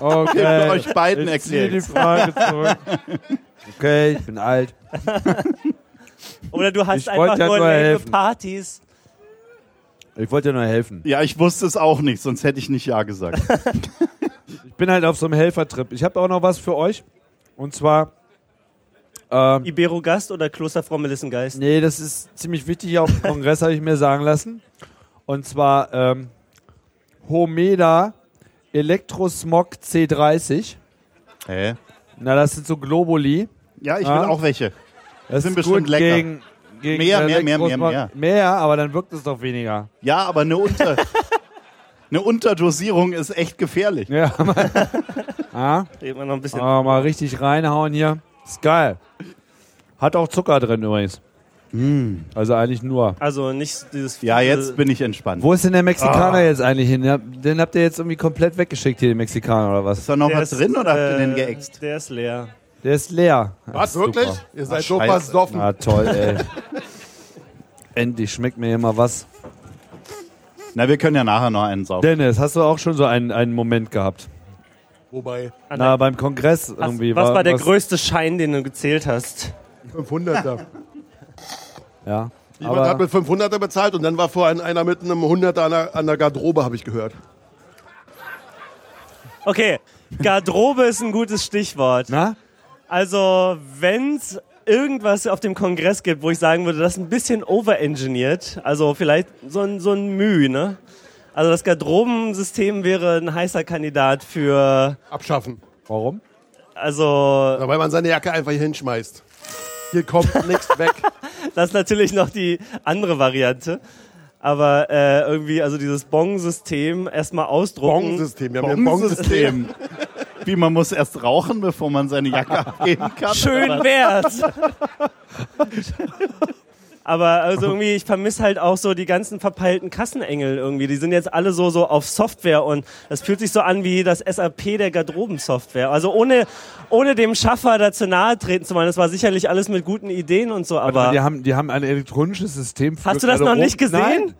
Speaker 2: Okay.
Speaker 5: für euch beiden
Speaker 2: ich ziehe die. Frage zurück. Okay, ich bin alt.
Speaker 3: Oder du hast
Speaker 2: Ich
Speaker 3: einfach
Speaker 2: ja
Speaker 3: nur
Speaker 2: nur helfen.
Speaker 3: Partys.
Speaker 2: Ich wollte dir nur helfen.
Speaker 5: Ja, ich wusste es auch nicht, sonst hätte ich nicht Ja gesagt.
Speaker 2: Ich bin halt auf so einem Helfertrip. Ich habe auch noch was für euch. Und zwar, ähm,
Speaker 3: Ibero-Gast oder Klosterfrau Melissengeist?
Speaker 2: nee, das ist ziemlich wichtig hier auf dem Kongress, habe ich mir sagen lassen. Und zwar ähm, Homeda Elektrosmog C30.
Speaker 5: Hä?
Speaker 2: Na, das sind so Globuli.
Speaker 5: Ja, ich will
Speaker 2: Ah.
Speaker 5: auch welche.
Speaker 2: Das
Speaker 5: Sind
Speaker 2: ist
Speaker 5: bestimmt
Speaker 2: gut
Speaker 5: lecker.
Speaker 2: gegen, gegen
Speaker 5: Mehr, mehr, mehr,
Speaker 2: Elektrosmog.
Speaker 5: mehr,
Speaker 2: Mehr, aber dann wirkt es doch weniger.
Speaker 5: Ja, aber eine, Unter eine Unterdosierung ist echt gefährlich.
Speaker 2: Ja, ah,
Speaker 3: Reden wir noch ein bisschen.
Speaker 2: aber mal richtig reinhauen hier. Ist geil. Hat auch Zucker drin übrigens. Also eigentlich nur.
Speaker 3: Also nicht dieses.
Speaker 5: Ja, jetzt bin ich entspannt.
Speaker 2: Wo ist denn der Mexikaner jetzt eigentlich hin? Den habt ihr jetzt irgendwie komplett weggeschickt hier, den Mexikaner oder was?
Speaker 5: Ist da noch
Speaker 3: Der
Speaker 5: was
Speaker 3: ist,
Speaker 5: drin oder habt ihr den
Speaker 3: äh,
Speaker 5: geäxt?
Speaker 3: Der ist leer.
Speaker 2: Der ist leer.
Speaker 4: Was,
Speaker 2: Super.
Speaker 4: wirklich? Ihr seid so
Speaker 5: Scheiße.
Speaker 4: versoffen.
Speaker 2: Ah, toll, ey. Endlich schmeckt mir hier mal was.
Speaker 5: Na, wir können ja nachher noch einen saufen.
Speaker 2: Dennis, hast du auch schon so einen, einen Moment gehabt?
Speaker 4: Wobei,
Speaker 2: Na, beim Kongress
Speaker 3: Was,
Speaker 2: irgendwie.
Speaker 3: was war der
Speaker 2: was-
Speaker 3: größte Schein, den du gezählt hast?
Speaker 4: 500er.
Speaker 2: Ja.
Speaker 4: Jemand hat
Speaker 2: Aber,
Speaker 4: mit 500er bezahlt und dann war vorhin einer mit einem 100er an der, an der Garderobe, habe ich gehört.
Speaker 3: Okay, Garderobe ist ein gutes Stichwort.
Speaker 2: na?
Speaker 3: Also, wenn's irgendwas auf dem Kongress gibt, wo ich sagen würde, das ist ein bisschen overengineert, also vielleicht so ein, so ein Mühe, ne? Also das Garderobensystem wäre ein heißer Kandidat für,
Speaker 4: Abschaffen.
Speaker 2: Warum?
Speaker 3: also
Speaker 4: Weil man seine Jacke einfach hier hinschmeißt. Hier kommt nichts weg.
Speaker 3: das ist natürlich noch die andere Variante. Aber äh, irgendwie, also dieses Bong-System erstmal ausdrucken.
Speaker 4: Bong-System. Wir haben ein Bong-System.
Speaker 5: Bong-System. Wie, man muss erst rauchen, bevor man seine Jacke abgeben kann?
Speaker 3: Schön wär's. Aber also irgendwie, ich vermisse halt auch so die ganzen verpeilten Kassenengel irgendwie. Die sind jetzt alle so, so auf Software und das fühlt sich so an wie das SAP der Garderobensoftware. Also ohne, ohne dem Schaffer dazu nahe treten zu wollen. Das war sicherlich alles mit guten Ideen und so, aber.
Speaker 2: die, haben, die haben ein elektronisches System für
Speaker 3: Hast du das noch nicht gesehen?
Speaker 2: Nein.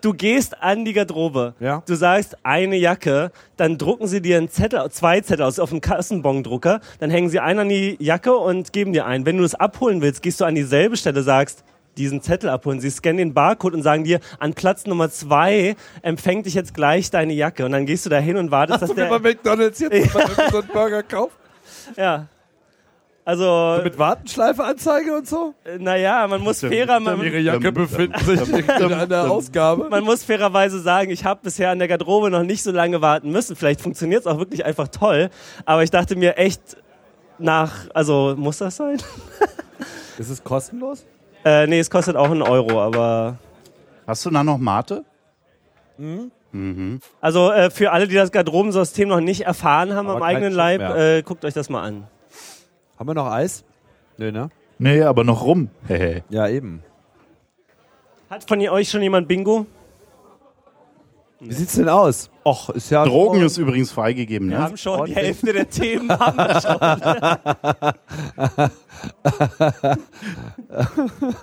Speaker 3: Du gehst an die Garderobe.
Speaker 2: Ja.
Speaker 3: Du sagst eine Jacke, dann drucken sie dir einen Zettel, zwei Zettel aus auf einen Kassenbondrucker, dann hängen sie einen an die Jacke und geben dir einen. Wenn du es abholen willst, gehst du an dieselbe Stelle, sagst diesen Zettel abholen. Sie scannen den Barcode und sagen dir, an Platz Nummer zwei empfängt dich jetzt gleich deine Jacke. Und dann gehst du da hin und wartest, dass
Speaker 2: Hast du wie bei
Speaker 3: der...
Speaker 2: McDonalds jetzt man so einen Burger kauft?
Speaker 3: Ja. Also,
Speaker 2: Mit Wartenschleife-Anzeige und so?
Speaker 3: naja, man muss fairer... Man,
Speaker 2: Ihre Jacke befindet sich in einer Ausgabe.
Speaker 3: man muss fairerweise sagen, ich habe bisher an der Garderobe noch nicht so lange warten müssen. Vielleicht funktioniert es auch wirklich einfach toll. Aber ich dachte mir echt nach, also muss das sein?
Speaker 2: Ist es kostenlos?
Speaker 3: Äh, nee, es kostet auch einen Euro, aber
Speaker 5: Hast du da noch Mate?
Speaker 3: also äh, für alle, die das Garderobensystem noch nicht erfahren haben
Speaker 2: Aber
Speaker 3: am eigenen Leib, äh, guckt euch das mal an.
Speaker 2: Haben wir noch Eis? Nö, ne?
Speaker 5: Nee, aber noch rum. Hehe.
Speaker 2: Ja, eben.
Speaker 3: Hat von euch schon jemand Bingo?
Speaker 2: Wie sieht's denn aus? Och, ist ja.
Speaker 5: Drogen ist übrigens freigegeben,
Speaker 3: Wir
Speaker 5: ne?
Speaker 3: haben schon die. Hälfte der Themen. Haben wir schon.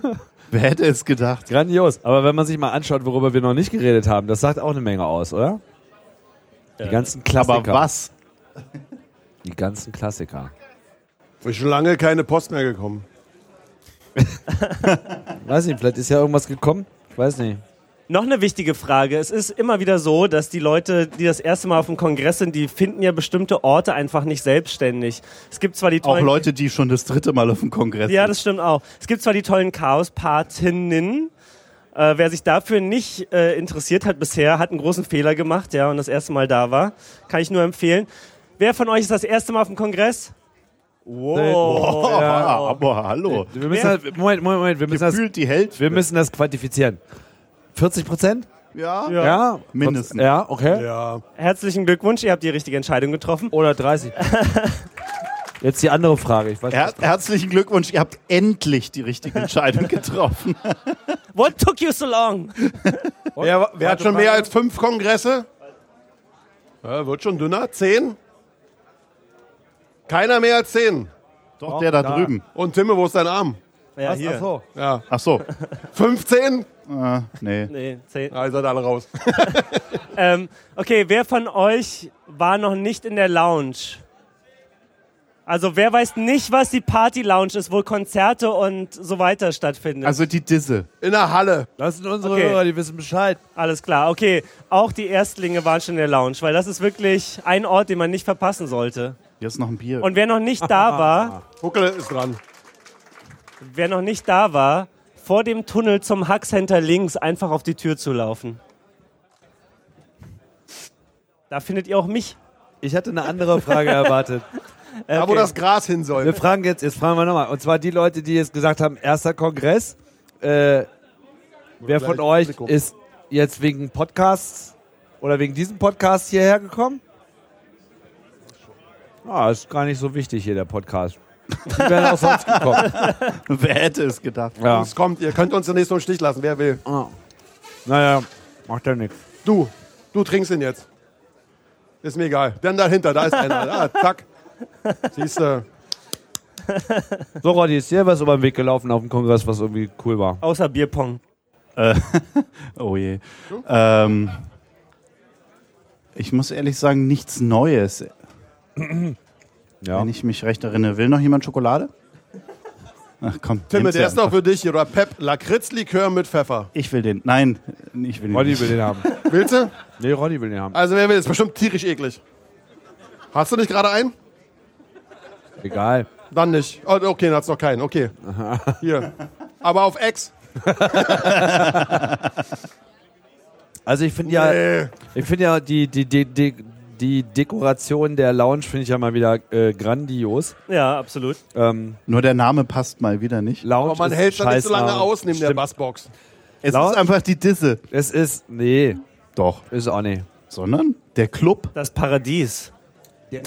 Speaker 5: Wer hätte es gedacht?
Speaker 2: Grandios. Aber wenn man sich mal anschaut, worüber wir noch nicht geredet haben, das sagt auch eine Menge aus, oder? Die ganzen Klassiker.
Speaker 5: Aber was?
Speaker 2: Die ganzen Klassiker.
Speaker 4: Ist schon lange keine Post mehr gekommen.
Speaker 2: Weiß nicht, vielleicht ist ja irgendwas gekommen. Ich weiß nicht.
Speaker 3: Noch eine wichtige Frage. Es ist immer wieder so, dass die Leute, die das erste Mal auf dem Kongress sind, die finden ja bestimmte Orte einfach nicht selbstständig. Es gibt zwar die
Speaker 5: Auch
Speaker 3: tollen
Speaker 5: Leute, die schon das dritte Mal auf dem Kongress
Speaker 3: Ja,
Speaker 5: sind.
Speaker 3: das stimmt auch. Es gibt zwar die tollen Chaos-Partinnen. Äh, wer sich dafür nicht äh, interessiert hat bisher, hat einen großen Fehler gemacht, ja, und das erste Mal da war. Kann ich nur empfehlen. Wer von euch ist das erste Mal auf dem Kongress? Wow.
Speaker 5: Oh, aber hallo.
Speaker 2: Wir müssen halt, Moment, Moment, Moment, wir müssen, das,
Speaker 5: Gefühlt die Hälfte.
Speaker 2: wir müssen das quantifizieren. 40 Prozent?
Speaker 5: ja.
Speaker 3: Ja.
Speaker 5: Mindestens.
Speaker 2: Ja, okay.
Speaker 4: Ja.
Speaker 3: Herzlichen Glückwunsch, ihr habt die richtige Entscheidung getroffen.
Speaker 2: Oder 30. Jetzt die andere Frage. Ich weiß
Speaker 5: Her
Speaker 2: nicht.
Speaker 5: herzlichen Glückwunsch, ihr habt endlich die richtige Entscheidung getroffen.
Speaker 3: What took you so long?
Speaker 4: Wer, wer hat schon mehr als fünf Kongresse? Ja, wird schon dünner. Zehn? Keiner mehr als zehn.
Speaker 5: Doch, der da, drüben.
Speaker 4: Und Timme, wo ist dein Arm?
Speaker 3: Ja,
Speaker 2: Ach
Speaker 3: hier.
Speaker 2: so.
Speaker 4: Ja.
Speaker 5: Ach so.
Speaker 4: 15?
Speaker 5: Äh, nee.
Speaker 3: Nee, zehn.
Speaker 4: Ja, ihr seid alle raus.
Speaker 3: Ähm, okay, wer von euch war noch nicht in der Lounge? Also wer weiß nicht, was die Party Lounge ist, wo Konzerte und so weiter stattfinden?
Speaker 5: Also die Disse.
Speaker 4: In der Halle.
Speaker 2: Das sind unsere
Speaker 3: Okay.
Speaker 2: Hörer, die wissen Bescheid.
Speaker 3: Alles klar, okay. Auch die Erstlinge waren schon in der Lounge, weil das ist wirklich ein Ort, den man nicht verpassen sollte.
Speaker 5: Hier ist noch ein Bier.
Speaker 3: Und wer noch nicht da war,
Speaker 4: Huckel ist dran.
Speaker 3: wer noch nicht da war, vor dem Tunnel zum Hack Center links einfach auf die Tür zu laufen. Da findet ihr auch mich.
Speaker 2: Ich hatte eine andere Frage erwartet.
Speaker 4: Da, wo das Gras hin soll.
Speaker 2: Wir fragen jetzt, jetzt fragen wir nochmal. Und zwar die Leute, die jetzt gesagt haben, erster Kongress. Äh, wer von euch
Speaker 4: Publikum.
Speaker 2: ist jetzt wegen Podcasts oder wegen diesem Podcast hierher gekommen? Ah, ist gar nicht so wichtig hier, der Podcast. Die wären auch sonst gekommen.
Speaker 5: Wer hätte es gedacht?
Speaker 2: Ja.
Speaker 4: Es kommt, ihr könnt uns zunächst im Stich lassen, wer will.
Speaker 2: Naja, macht ja nichts.
Speaker 4: Du, du trinkst ihn jetzt. Ist mir egal. Dann dahinter, da ist einer. Ah, zack. Siehst du.
Speaker 2: So, Roddy, ist dir was über den Weg gelaufen auf dem Kongress, was irgendwie cool war?
Speaker 3: Außer Bierpong.
Speaker 5: Oh je. Ähm, ich muss ehrlich sagen, nichts Neues.
Speaker 2: Ja.
Speaker 5: Wenn ich mich recht erinnere. Will noch jemand Schokolade? Ach komm.
Speaker 4: Timme, der ist doch
Speaker 5: einfach.
Speaker 4: für dich. Oder Pep, Lakritzlikör mit Pfeffer.
Speaker 5: Ich will den. Nein, ich will den
Speaker 2: Roddy
Speaker 5: nicht.
Speaker 2: will den haben.
Speaker 4: Willst du?
Speaker 2: Nee, Roddy will den haben.
Speaker 4: Also wer will, ist bestimmt tierisch eklig. Hast du nicht gerade einen?
Speaker 2: Egal.
Speaker 4: Dann nicht. Oh, okay, dann hat's noch keinen. Okay. Hier. Aber auf Ex.
Speaker 2: Also ich finde ja,
Speaker 4: Nee.
Speaker 2: ich finde ja die, die, die, die, die Dekoration der Lounge finde ich ja mal wieder äh, grandios.
Speaker 3: Ja, absolut.
Speaker 2: Ähm,
Speaker 5: Nur der Name passt mal wieder nicht.
Speaker 2: Lounge
Speaker 4: Aber man
Speaker 2: ist
Speaker 4: hält dann nicht so lange aus neben der
Speaker 2: Stimmt.
Speaker 4: Bassbox.
Speaker 5: Es
Speaker 2: Laut-
Speaker 5: ist einfach die Disse.
Speaker 2: Es ist, nee,
Speaker 5: Doch.
Speaker 2: ist auch nicht.
Speaker 5: Sondern der Club.
Speaker 3: Das Paradies.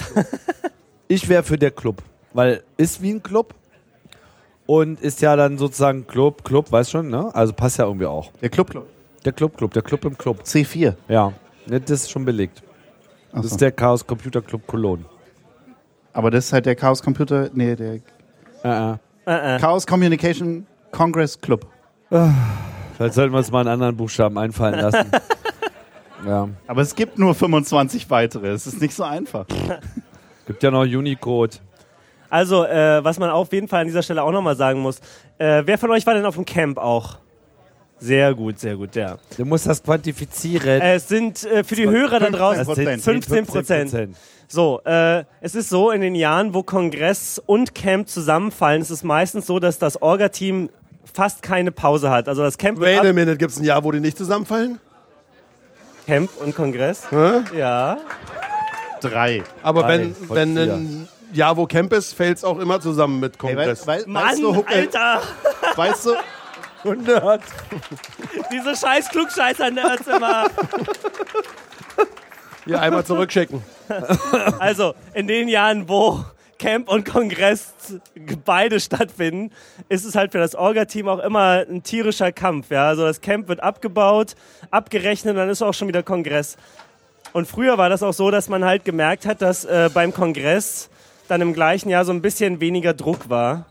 Speaker 2: Ich wäre für der Club, weil ist wie ein Club und ist ja dann sozusagen Club, Club, weißt schon, ne? Also passt ja irgendwie auch.
Speaker 5: Der Club Club.
Speaker 2: Der Club, Club, der Club im Club.
Speaker 5: C4.
Speaker 2: Ja, das ist schon belegt. Das
Speaker 5: Achso.
Speaker 2: ist der Chaos Computer Club Cologne.
Speaker 5: Aber das ist halt der Chaos Computer. Nee, der.
Speaker 2: Äh, äh.
Speaker 5: Chaos Communication Congress Club.
Speaker 2: Vielleicht sollten wir uns mal einen anderen Buchstaben einfallen lassen. ja.
Speaker 5: Aber es gibt nur 25 weitere. Es ist nicht so einfach.
Speaker 2: Gibt ja noch Unicode.
Speaker 3: Also, äh, was man auf jeden Fall an dieser Stelle auch nochmal sagen muss. Äh, wer von euch war denn auf dem Camp auch? Sehr gut, sehr gut, ja.
Speaker 2: Du musst das quantifizieren.
Speaker 3: Es sind äh, für die Hörer da draußen
Speaker 5: Das sind
Speaker 3: 15 Prozent. So, äh, es ist so, in den Jahren, wo Kongress und Camp zusammenfallen, ist es meistens so, dass das Orga-Team fast keine Pause hat. Also das Camp,
Speaker 4: Wait a minute, gibt's ein Jahr, wo die nicht zusammenfallen?
Speaker 3: Camp und Kongress. Ja.
Speaker 5: Drei.
Speaker 4: Aber
Speaker 2: Drei
Speaker 4: wenn,
Speaker 2: von
Speaker 4: wenn
Speaker 2: vier.
Speaker 4: ein Jahr, wo Camp ist, fällt's auch immer zusammen mit
Speaker 5: Hey,
Speaker 4: Kongress.
Speaker 5: weißt, weißt,
Speaker 3: Mann,
Speaker 5: weißt, du, Huckel,
Speaker 3: Alter!
Speaker 5: weißt du,
Speaker 3: Diese scheiß Klugscheißer-Nerds immer.
Speaker 4: Hier einmal zurückschicken.
Speaker 3: Also, in den Jahren, wo Camp und Kongress beide stattfinden, ist es halt für das Orga-Team auch immer ein tierischer Kampf. Ja? Also das Camp wird abgebaut, abgerechnet und dann ist auch schon wieder Kongress. Und früher war das auch so, dass man halt gemerkt hat, dass äh, beim Kongress dann im gleichen Jahr so ein bisschen weniger Druck war.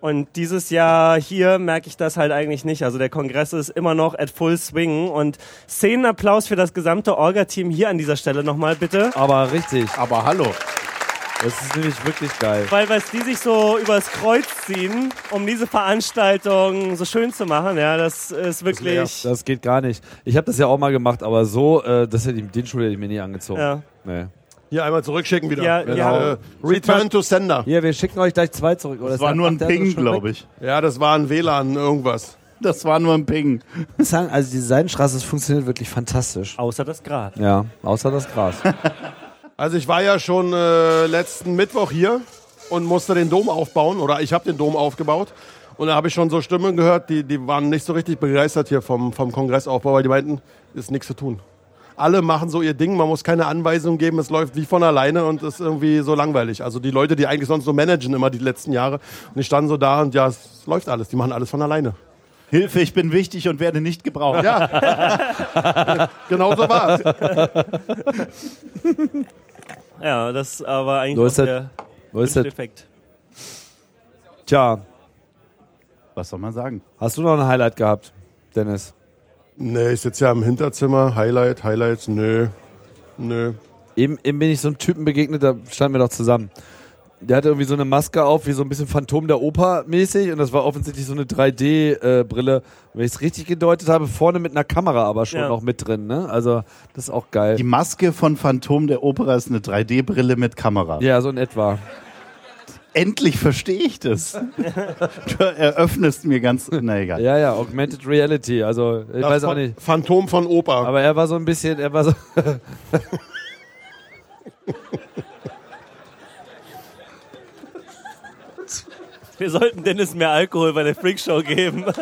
Speaker 3: Und dieses Jahr hier merke ich das halt eigentlich nicht. Also der Kongress ist immer noch at full swing. Und Szenenapplaus für das gesamte Orga-Team hier an dieser Stelle nochmal bitte.
Speaker 2: Aber richtig.
Speaker 5: aber hallo.
Speaker 2: Das ist nämlich wirklich geil.
Speaker 3: Weil was die sich so übers Kreuz ziehen, um diese Veranstaltung so schön zu machen, ja, das ist wirklich.
Speaker 2: Das geht gar nicht. Ich habe das ja auch mal gemacht, aber so, äh, das hätte ich, den Schuh hätte ich mir nie angezogen.
Speaker 3: Ja.
Speaker 2: Nee.
Speaker 4: Hier einmal zurückschicken wieder.
Speaker 3: Ja,
Speaker 4: Genau.
Speaker 3: ja.
Speaker 4: Äh, Return to Sender.
Speaker 2: Hier, wir schicken euch gleich zwei zurück. Oder
Speaker 5: Das war nur ein Ping, glaube ich.
Speaker 4: Ja, das war ein WLAN, irgendwas.
Speaker 5: Das war nur ein Ping.
Speaker 2: ich. Sagen, also die Seidenstraße, das funktioniert wirklich fantastisch.
Speaker 3: Außer das Grad.
Speaker 2: Ja, außer das Gras.
Speaker 4: Also ich war ja schon äh, letzten Mittwoch hier und musste den Dom aufbauen oder ich habe den Dom aufgebaut. Und da habe ich schon so Stimmen gehört, die, die waren nicht so richtig begeistert hier vom, vom Kongressaufbau, weil die meinten, ist nichts zu tun. Alle machen so ihr Ding, man muss keine Anweisungen geben, es läuft wie von alleine und ist irgendwie so langweilig. Also die Leute, die eigentlich sonst so managen immer die letzten Jahre und ich stand so da und ja, es läuft alles, die machen alles von alleine.
Speaker 5: Hilfe, ich bin wichtig und werde nicht gebraucht.
Speaker 4: Ja, genau so war es.
Speaker 3: Ja, das aber eigentlich
Speaker 2: das.
Speaker 3: der
Speaker 2: Wo?
Speaker 3: Effekt.
Speaker 2: Tja,
Speaker 5: Was soll man sagen?
Speaker 2: hast du noch ein Highlight gehabt, Dennis?
Speaker 4: Nee, ich sitze ja im Hinterzimmer, Highlight, Highlights, nö, nö.
Speaker 2: Eben, eben bin ich so einem Typen begegnet, da standen wir doch zusammen. Der hatte irgendwie so eine Maske auf, wie so ein bisschen Phantom der Oper mäßig und das war offensichtlich so eine 3D-Brille. Wenn ich es richtig gedeutet habe, vorne mit einer Kamera aber schon
Speaker 3: Ja.
Speaker 2: noch mit drin. Ne? Also das ist auch geil.
Speaker 5: Die Maske von Phantom der Opera ist eine 3D-Brille mit Kamera.
Speaker 2: ja, so in etwa.
Speaker 5: Endlich verstehe ich das. Du eröffnest mir ganz. Na egal.
Speaker 2: Ja, ja, Augmented Reality. Also ich
Speaker 4: Das
Speaker 2: weiß auch nicht.
Speaker 4: Phantom von Oper.
Speaker 2: Aber er war so ein bisschen, er war so.
Speaker 3: Wir sollten Dennis mehr Alkohol bei der Freakshow geben.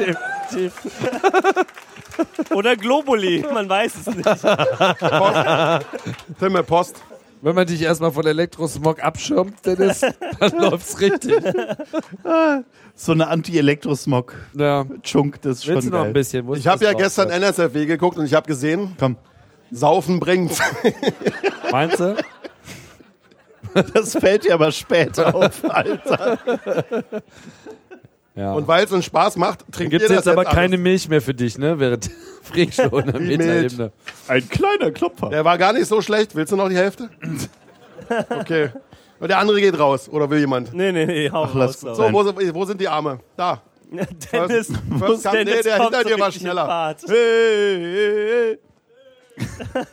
Speaker 3: Oder Globuli, man weiß es nicht.
Speaker 4: Timme Post.
Speaker 2: Wenn man dich erstmal von Elektrosmog abschirmt, Dennis, dann läuft's richtig.
Speaker 5: So eine Anti-Elektrosmog-Chunk,
Speaker 2: Ja.
Speaker 5: das ist schon
Speaker 2: Willst du noch ein
Speaker 5: geil.
Speaker 2: bisschen? Wo ist
Speaker 4: Ich habe
Speaker 2: das
Speaker 4: ja
Speaker 2: drauf?
Speaker 4: gestern NSFW geguckt und ich habe gesehen,
Speaker 5: Komm,
Speaker 4: Saufen bringt.
Speaker 2: Meinst du?
Speaker 5: das fällt dir aber später auf, Alter.
Speaker 2: Ja.
Speaker 4: Und weil es uns Spaß macht, trinkt
Speaker 2: Gibt's
Speaker 4: ihr
Speaker 2: jetzt
Speaker 4: das
Speaker 2: aber
Speaker 4: alles.
Speaker 2: keine Milch mehr für dich, ne? Während In der
Speaker 4: Wie
Speaker 2: Metaebene.
Speaker 5: Ein kleiner Klopfer.
Speaker 4: Der war gar nicht so schlecht. Willst du noch die Hälfte? Okay. Und der andere geht raus. Oder will jemand?
Speaker 3: Nee, nee, nee, hau
Speaker 5: lass-
Speaker 3: raus.
Speaker 4: So, wo, sind- wo sind die Arme? Da.
Speaker 3: Dennis,
Speaker 4: First come-
Speaker 3: Dennis
Speaker 4: nee, der hinter dir war schneller.
Speaker 5: Hey, hey, hey.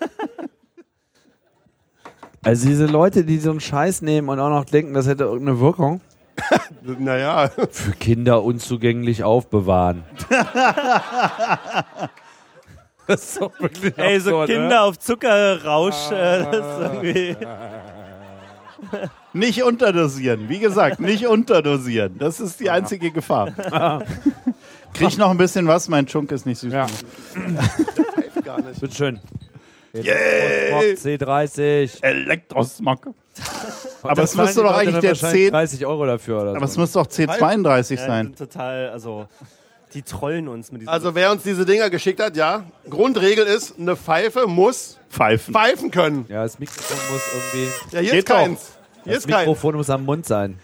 Speaker 2: Also diese Leute, die so einen Scheiß nehmen und auch noch denken, das hätte irgendeine Wirkung.
Speaker 4: Naja.
Speaker 2: Für Kinder unzugänglich aufbewahren. das ist doch wirklich
Speaker 3: Ey, so
Speaker 2: absurd,
Speaker 3: Kinder auf Zuckerrausch, äh, das ist irgendwie.
Speaker 5: Nicht unterdosieren. Wie gesagt, nicht unterdosieren. Das ist die einzige Gefahr. Krieg ich noch ein bisschen was? Mein Chunk ist nicht süß.
Speaker 2: Ja.
Speaker 4: Gar nicht.
Speaker 2: Bitte schön.
Speaker 5: Yay!
Speaker 2: C30.
Speaker 5: Elektrosmog. Aber
Speaker 2: Das
Speaker 5: es müsste doch eigentlich der 10.
Speaker 2: 30 Euro dafür oder
Speaker 5: Aber es
Speaker 2: so.
Speaker 5: müsste doch C32
Speaker 3: Ja,
Speaker 5: sein.
Speaker 3: total, also, die trollen uns mit diesem.
Speaker 4: Also wer uns diese Dinger geschickt hat, ja. Grundregel ist, eine Pfeife muss
Speaker 5: Pfeifen.
Speaker 4: pfeifen können.
Speaker 2: Ja, das Mikrofon muss irgendwie.
Speaker 4: Ja, hier
Speaker 5: Geht
Speaker 4: ist keins. Hier
Speaker 2: Das
Speaker 4: ist keins.
Speaker 2: Mikrofon muss am Mund sein.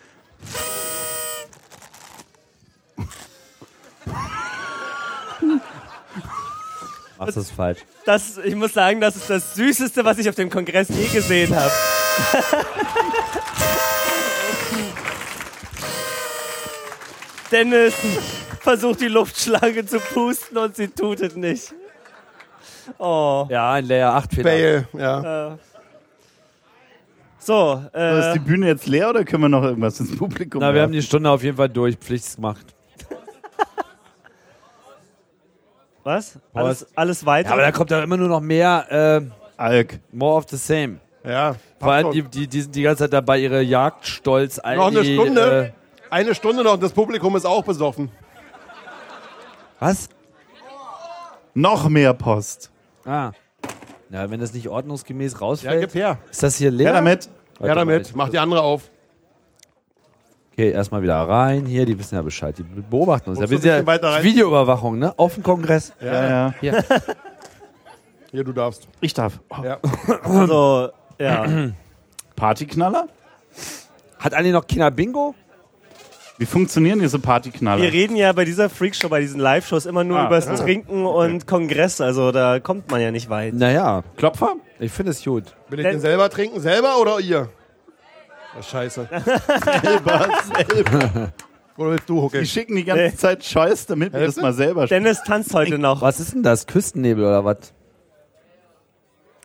Speaker 2: Machst das falsch.
Speaker 3: das, ich muss sagen, das ist das Süßeste, was ich auf dem Kongress je gesehen habe. Dennis versucht die Luftschlange zu pusten und sie tut es nicht. Oh.
Speaker 2: Ja, ein Layer 8 Fehler.
Speaker 4: Fail. Ja.
Speaker 3: So,
Speaker 5: Ist
Speaker 3: äh,
Speaker 5: die Bühne jetzt leer oder können wir noch irgendwas ins Publikum
Speaker 2: Na, wir haben
Speaker 5: werfen?
Speaker 2: die Stunde auf jeden Fall durch. Pflicht gemacht.
Speaker 3: was? Alles, alles weiter?
Speaker 2: Ja, aber da kommt ja immer nur noch mehr. Äh,
Speaker 5: Alk.
Speaker 2: more of the same.
Speaker 4: Ja.
Speaker 2: Vor allem die, die, die sind die ganze Zeit dabei, ihre Jagdstolz
Speaker 4: Noch eine
Speaker 2: die,
Speaker 4: Stunde.
Speaker 2: Äh,
Speaker 4: Eine Stunde noch und das Publikum ist auch besoffen.
Speaker 2: Was?
Speaker 5: Noch mehr Post.
Speaker 2: Ah. Ja, wenn das nicht ordnungsgemäß
Speaker 4: Ja,
Speaker 2: rausfällt.
Speaker 4: gib her.
Speaker 2: ist das hier leer?
Speaker 5: Ja, damit.
Speaker 2: Warte
Speaker 4: Ja, damit. Mach die andere auf.
Speaker 2: Okay, erstmal wieder rein. Hier, die wissen ja Bescheid. Die beobachten uns. Ja,
Speaker 4: bisschen weiter
Speaker 2: ja
Speaker 4: rein?
Speaker 2: Videoüberwachung, ne? Auf dem Kongress.
Speaker 5: Ja, ja.
Speaker 2: Hier.
Speaker 4: Hier, du darfst.
Speaker 5: Ich darf. Oh.
Speaker 4: Ja.
Speaker 3: also, ja.
Speaker 5: Partyknaller?
Speaker 2: Hat Anni noch Kinder Bingo?
Speaker 5: Wie funktionieren diese Partyknaller?
Speaker 3: Wir reden ja bei dieser Freakshow, bei diesen Live-Shows immer nur
Speaker 5: Ah,
Speaker 3: über das
Speaker 5: ah.
Speaker 3: Trinken und Kongress. Also da kommt man ja nicht weit.
Speaker 2: Naja,
Speaker 5: Klopfer?
Speaker 2: ich finde es gut.
Speaker 4: Will ich den selber trinken? Selber oder ihr? Oh, scheiße.
Speaker 5: selber, selber.
Speaker 4: Oder willst du, Hucke?
Speaker 5: Die schicken die ganze
Speaker 3: Nee.
Speaker 5: Zeit Scheiß, damit wir das mal selber spielen.
Speaker 3: Dennis tanzt heute noch.
Speaker 2: Was ist denn das? Küstennebel oder was?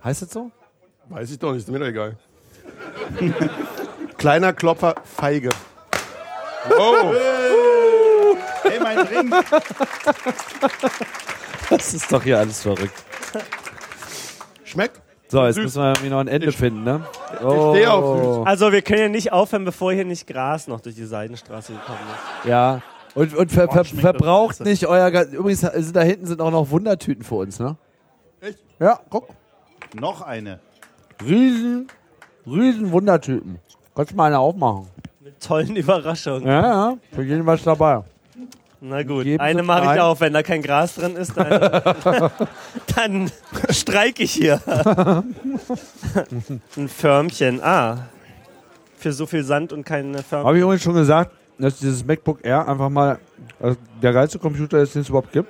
Speaker 2: Heißt das so?
Speaker 4: Weiß ich doch nicht, ist mir doch egal. Kleiner Klopfer, Feige. Oh,
Speaker 5: Hey, mein Ring.
Speaker 2: Das ist doch hier alles verrückt.
Speaker 4: schmeckt?
Speaker 2: So, jetzt
Speaker 4: Süß.
Speaker 2: müssen wir irgendwie noch ein Ende finden, ne?
Speaker 4: stehe auf süß.
Speaker 3: Also wir können ja nicht aufhören, bevor hier nicht Gras noch durch die Seidenstraße gekommen ist.
Speaker 2: Ja. Und, und ver, ver,
Speaker 5: schmeckt
Speaker 2: verbraucht nicht euer. ga- Übrigens, sind da hinten sind auch noch Wundertüten für uns, ne?
Speaker 4: Echt?
Speaker 2: Ja, guck.
Speaker 5: Noch eine.
Speaker 2: Riesen, riesen Wundertüten. Kannst du mal eine aufmachen?
Speaker 3: Tollen Überraschungen.
Speaker 2: Ja, ja. Für jeden was dabei.
Speaker 3: Na gut,
Speaker 2: Geben
Speaker 3: eine mache ich auf. Wenn da kein Gras drin ist, dann, dann streike ich hier. Ein Förmchen. Ah. Für so viel Sand und keine Förmchen.
Speaker 2: Habe ich übrigens schon gesagt, dass dieses MacBook Air einfach mal also der geilste Computer ist, den es überhaupt gibt.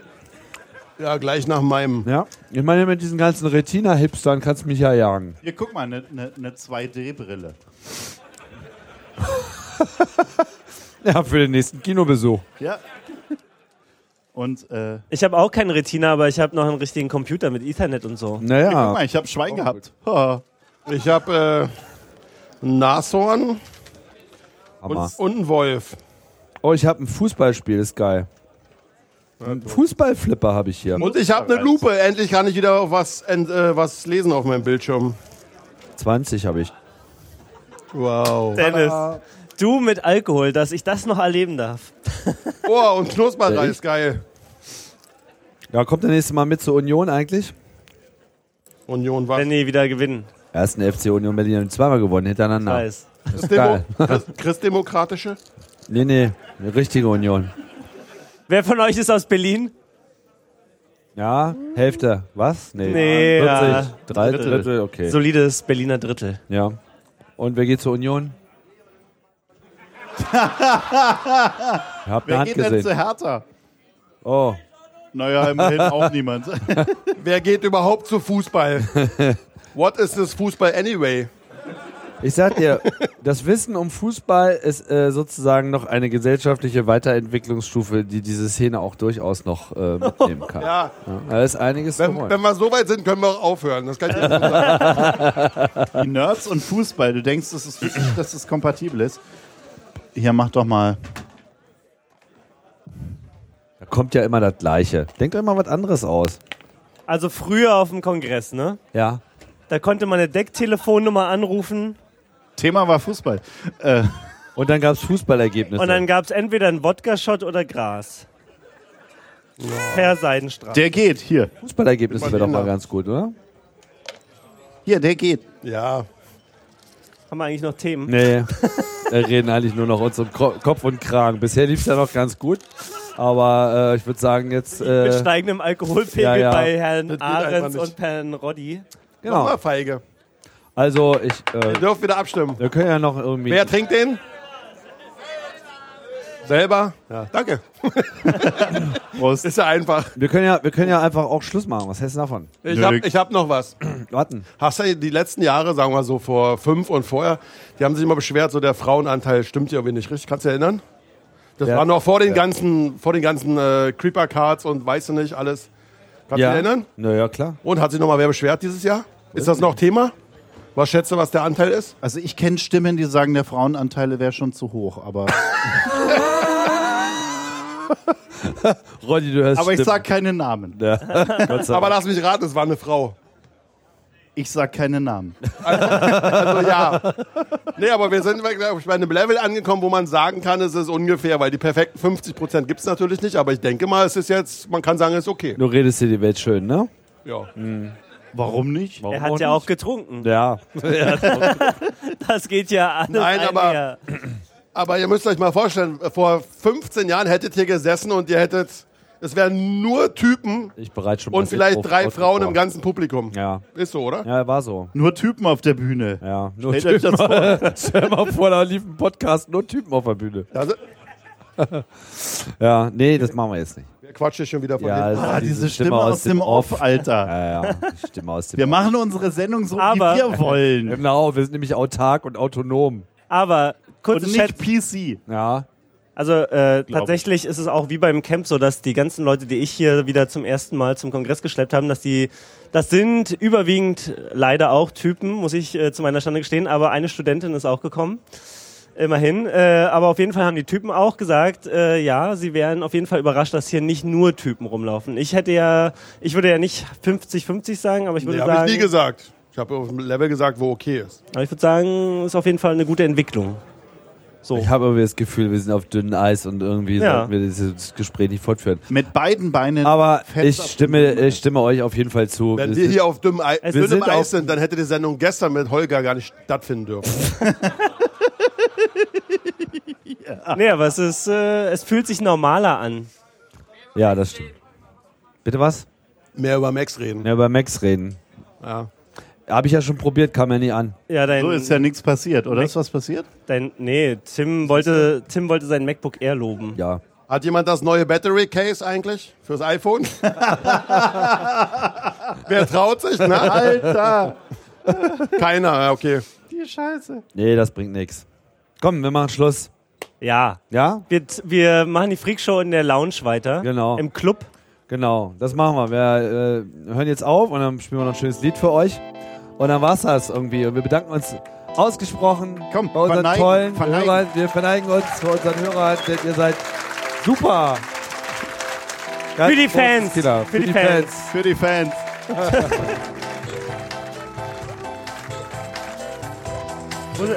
Speaker 4: Ja, gleich nach meinem.
Speaker 2: Ja. Ich meine, mit diesen ganzen Retina-Hipstern kannst du mich ja jagen.
Speaker 5: Hier, guck mal, eine ne, ne 2D-Brille.
Speaker 2: Ja, für den nächsten Kinobesuch.
Speaker 5: Ja. Und, äh,
Speaker 3: Ich habe auch keinen Retina, aber ich habe noch einen richtigen Computer mit Ethernet und so.
Speaker 5: guck
Speaker 2: Naja.
Speaker 5: mal, ich habe Schwein gehabt. Ha.
Speaker 4: Ich habe äh, ein Nashorn
Speaker 2: Hammer.
Speaker 4: und, und einen Wolf.
Speaker 2: Oh, ich habe ein Fußballspiel, ist geil. Ein Fußballflipper habe ich hier.
Speaker 4: Und ich habe eine Lupe. Endlich kann ich wieder was, äh, was lesen auf meinem Bildschirm.
Speaker 2: 20 habe ich.
Speaker 4: Wow.
Speaker 3: Dennis, du mit Alkohol, dass ich das noch erleben darf.
Speaker 4: Oh, und Knusperreis, geil.
Speaker 2: Ja, kommt der nächste Mal mit zur Union eigentlich?
Speaker 4: Union was?
Speaker 3: Wenn die wieder gewinnen.
Speaker 2: Ersten FC Union Berlin haben zweimal gewonnen hintereinander.
Speaker 3: Weiß.
Speaker 2: Das ist
Speaker 4: Demo
Speaker 2: geil.
Speaker 4: Christ Christdemokratische?
Speaker 2: Nee, nee, eine richtige Union.
Speaker 3: Wer von euch ist aus Berlin?
Speaker 2: Ja, Hälfte. Was? Nee.
Speaker 3: Nee,
Speaker 2: 40.
Speaker 3: ja.
Speaker 2: Drei
Speaker 5: Drittel.
Speaker 2: Drittel, okay.
Speaker 3: Solides Berliner Drittel.
Speaker 2: Ja. Und wer geht zur Union? Eine
Speaker 5: Wer
Speaker 2: Hand
Speaker 5: geht denn zu Hertha?
Speaker 2: Oh,
Speaker 5: Naja, immerhin auch niemand.
Speaker 4: Wer geht überhaupt zu Fußball? What is this Fußball anyway?
Speaker 2: ich sag dir, das Wissen um Fußball ist äh, sozusagen noch eine gesellschaftliche Weiterentwicklungsstufe, die diese Szene auch durchaus noch äh, mitnehmen kann.
Speaker 4: Ja,
Speaker 2: Ja, da ist einiges
Speaker 4: wenn, wenn wir so weit sind, können wir auch aufhören. Das kann ich sagen.
Speaker 5: Die Nerds und Fußball, du denkst, das ist dass es kompatibel ist. Hier, mach doch mal.
Speaker 2: Da kommt ja immer das Gleiche. Denkt euch mal was anderes aus.
Speaker 3: Also früher auf dem Kongress, ne?
Speaker 2: Ja.
Speaker 3: Da konnte man eine Decktelefonnummer anrufen
Speaker 5: Thema war Fußball. Äh,
Speaker 2: Und dann gab es Fußballergebnisse.
Speaker 3: und dann gab es entweder einen Wodka-Shot oder Gras. Per Seidenstraße.
Speaker 5: der geht, hier.
Speaker 2: Fußballergebnisse wäre doch mal
Speaker 4: Immer.
Speaker 2: ganz gut, oder?
Speaker 5: Hier, der geht.
Speaker 4: Ja,
Speaker 3: Haben wir eigentlich noch Themen?
Speaker 2: Nee. Wir reden eigentlich nur noch uns um Kopf und Kragen. Bisher lief es ja noch ganz gut. Aber äh, ich würde sagen, jetzt.
Speaker 3: Mit
Speaker 2: Äh,
Speaker 3: steigendem Alkoholpegel
Speaker 2: ja, ja.
Speaker 3: bei Herrn Ahrens und Herrn Roddy.
Speaker 2: genau.
Speaker 4: nochmal feige.
Speaker 2: Also, ich. Äh,
Speaker 4: Ihr dürft wieder abstimmen.
Speaker 2: wir können ja noch irgendwie.
Speaker 4: Wer trinkt den? Selber? Ja, danke.
Speaker 5: Prost.
Speaker 4: Ist ja einfach.
Speaker 2: Wir können ja, wir können ja einfach auch Schluss machen. Was hältst du davon?
Speaker 4: Ich habe ich hab noch was.
Speaker 2: Warten.
Speaker 4: Hast du die letzten Jahre, sagen wir so vor fünf und vorher, die haben sich immer beschwert, so der Frauenanteil stimmt ja irgendwie nicht richtig. Kannst du dich erinnern? Das
Speaker 2: Ja.
Speaker 4: war noch vor den ganzen, vor den ganzen äh, Creeper-Cards und weißt du nicht, alles. Kannst
Speaker 2: Ja.
Speaker 4: du dich erinnern?
Speaker 2: Naja, klar.
Speaker 4: Und hat sich noch mal wer beschwert dieses Jahr? Ist das noch Thema? Was schätzt du, was der Anteil ist?
Speaker 5: Also ich kenne Stimmen, die sagen, der Frauenanteil wäre schon zu hoch, aber,
Speaker 2: Roddy, du hörst
Speaker 5: aber ich
Speaker 2: Stimmen.
Speaker 5: sag keine Namen.
Speaker 2: Ja. Gott sei
Speaker 4: Aber lass mich raten, es war eine Frau.
Speaker 5: Ich sag keine Namen.
Speaker 4: Also ja. nee, aber wir sind ich, bei einem Level angekommen, wo man sagen kann, es ist ungefähr, weil die perfekten 50% gibt es natürlich nicht, aber ich denke mal, es ist jetzt, man kann sagen, es ist okay.
Speaker 2: Du redest dir die Welt schön, ne?
Speaker 4: Ja.
Speaker 5: Warum nicht?
Speaker 2: Warum
Speaker 3: Er hat ja auch
Speaker 2: nicht?
Speaker 3: getrunken.
Speaker 2: Ja.
Speaker 3: Das geht ja alles
Speaker 4: Nein, aber-. Aber ihr müsst euch mal vorstellen, vor 15 Jahren hättet ihr gesessen und ihr hättet, es wären nur Typen
Speaker 2: Ich bereite schon
Speaker 4: und vielleicht
Speaker 2: Intro-
Speaker 4: drei
Speaker 2: Outro
Speaker 4: Frauen
Speaker 2: vor.
Speaker 4: im ganzen Publikum.
Speaker 2: Ja.
Speaker 4: Ist so, oder?
Speaker 2: Ja, war so.
Speaker 5: Nur Typen auf der Bühne.
Speaker 2: Ja. Nur
Speaker 5: Stellt euch das
Speaker 2: Typen.
Speaker 5: vor.
Speaker 2: Stell mal vor, da lief ein Podcast, nur Typen auf der Bühne.
Speaker 4: Also,
Speaker 2: Ja, nee, das machen wir jetzt nicht.
Speaker 4: wer quatscht hier schon wieder von
Speaker 2: Ja, das
Speaker 5: Ah,
Speaker 2: ist
Speaker 5: diese Stimme aus dem Off, Alter.
Speaker 2: Ja, ja, die Stimme aus dem
Speaker 5: Wir
Speaker 2: Off.
Speaker 5: machen unsere Sendung so,
Speaker 3: Aber-
Speaker 5: wie wir wollen.
Speaker 2: Genau, wir sind nämlich autark und autonom.
Speaker 3: Aber
Speaker 5: Und
Speaker 3: kurze
Speaker 5: nicht
Speaker 3: Chat.
Speaker 5: PC.
Speaker 2: Ja.
Speaker 3: Also äh, tatsächlich ist es auch wie beim Camp so, dass die ganzen Leute, die ich hier wieder zum ersten Mal zum Kongress geschleppt haben, dass die, das sind überwiegend leider auch Typen, muss ich äh, zu meiner Stande gestehen, aber eine Studentin ist auch gekommen. Immerhin. Äh, aber auf jeden Fall haben die Typen auch gesagt, äh, ja, sie wären auf jeden Fall überrascht, dass hier nicht nur Typen rumlaufen. Ich hätte ja, ich würde ja nicht 50-50 sagen, aber ich würde
Speaker 4: Nee,
Speaker 3: sagen,
Speaker 4: habe ich nie gesagt. Ich habe auf dem Level gesagt, wo okay ist.
Speaker 3: aber ich würde sagen, ist auf jeden Fall eine gute Entwicklung. So.
Speaker 2: Ich habe irgendwie das Gefühl, wir sind auf dünnem Eis und irgendwie
Speaker 3: Ja.
Speaker 2: sollten wir dieses Gespräch nicht fortführen.
Speaker 5: Mit beiden Beinen.
Speaker 2: Aber ich stimme, ich stimme euch auf jeden Fall zu.
Speaker 4: Wenn wir
Speaker 2: ist-
Speaker 4: hier auf dünnem, Ei
Speaker 3: Es-
Speaker 4: dünnem
Speaker 2: wir sind
Speaker 4: Eis sind, dann hätte die Sendung gestern mit Holger gar nicht stattfinden dürfen.
Speaker 3: Nee, aber es ist, äh, es fühlt sich normaler an.
Speaker 2: ja, das stimmt. Bitte was?
Speaker 4: Mehr über Max reden.
Speaker 2: Ja, über Max reden.
Speaker 4: Ja.
Speaker 2: Habe ich ja schon probiert, kam ja nie an.
Speaker 3: Ja, dein,
Speaker 5: So ist ja nichts passiert, oder? Ist was passiert?
Speaker 3: dein, nee, Tim wollte, Tim wollte sein MacBook Air loben.
Speaker 2: Ja.
Speaker 4: Hat jemand das neue Battery Case eigentlich fürs iPhone? Wer traut sich, ne?
Speaker 5: Alter!
Speaker 4: Keiner, okay.
Speaker 5: Die Scheiße.
Speaker 2: Nee, das bringt nichts. Komm, wir machen Schluss.
Speaker 3: Ja.
Speaker 2: Ja?
Speaker 3: Wir, wir machen die Freakshow in der Lounge weiter.
Speaker 2: Genau.
Speaker 3: Im Club.
Speaker 2: Genau, das machen wir. Wir äh, hören jetzt auf und dann spielen wir noch ein schönes Lied für euch. Und dann war's das irgendwie. Und wir bedanken uns ausgesprochen
Speaker 5: Komm,
Speaker 2: bei unseren
Speaker 5: verneigen,
Speaker 2: tollen
Speaker 5: verneigen.
Speaker 2: Hörern. Wir verneigen uns für unseren Hörern, denn ihr seid super. Ganz
Speaker 3: Für die Fans.
Speaker 2: Killer.
Speaker 3: Für die Fans.
Speaker 5: Für die Fans.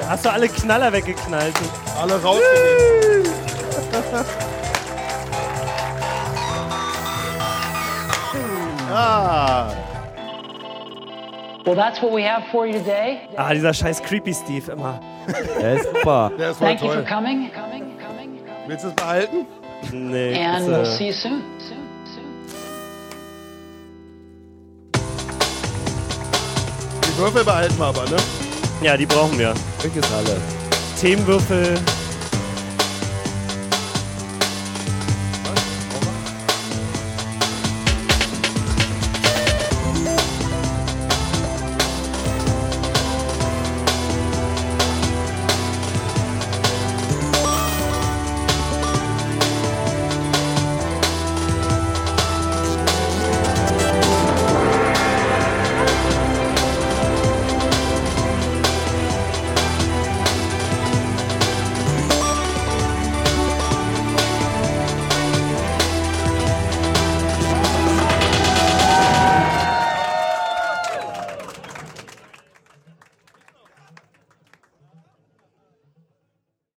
Speaker 3: Hast du alle Knaller weggeknallt?
Speaker 4: Alle rausgegeben.
Speaker 5: Ah.
Speaker 7: Well, that's what we have for you today.
Speaker 3: Ah, dieser scheiß Creepy Steve immer.
Speaker 2: Der ist super.
Speaker 4: Der ist voll
Speaker 7: Thank you for
Speaker 4: toll.
Speaker 7: coming, coming, coming, coming.
Speaker 4: Willst du es behalten?
Speaker 3: Nee,
Speaker 7: And we'll
Speaker 3: äh,
Speaker 7: see you soon.
Speaker 4: Die Würfel behalten wir aber, ne?
Speaker 3: ja, die brauchen wir.
Speaker 2: Es alle.
Speaker 3: Themenwürfel,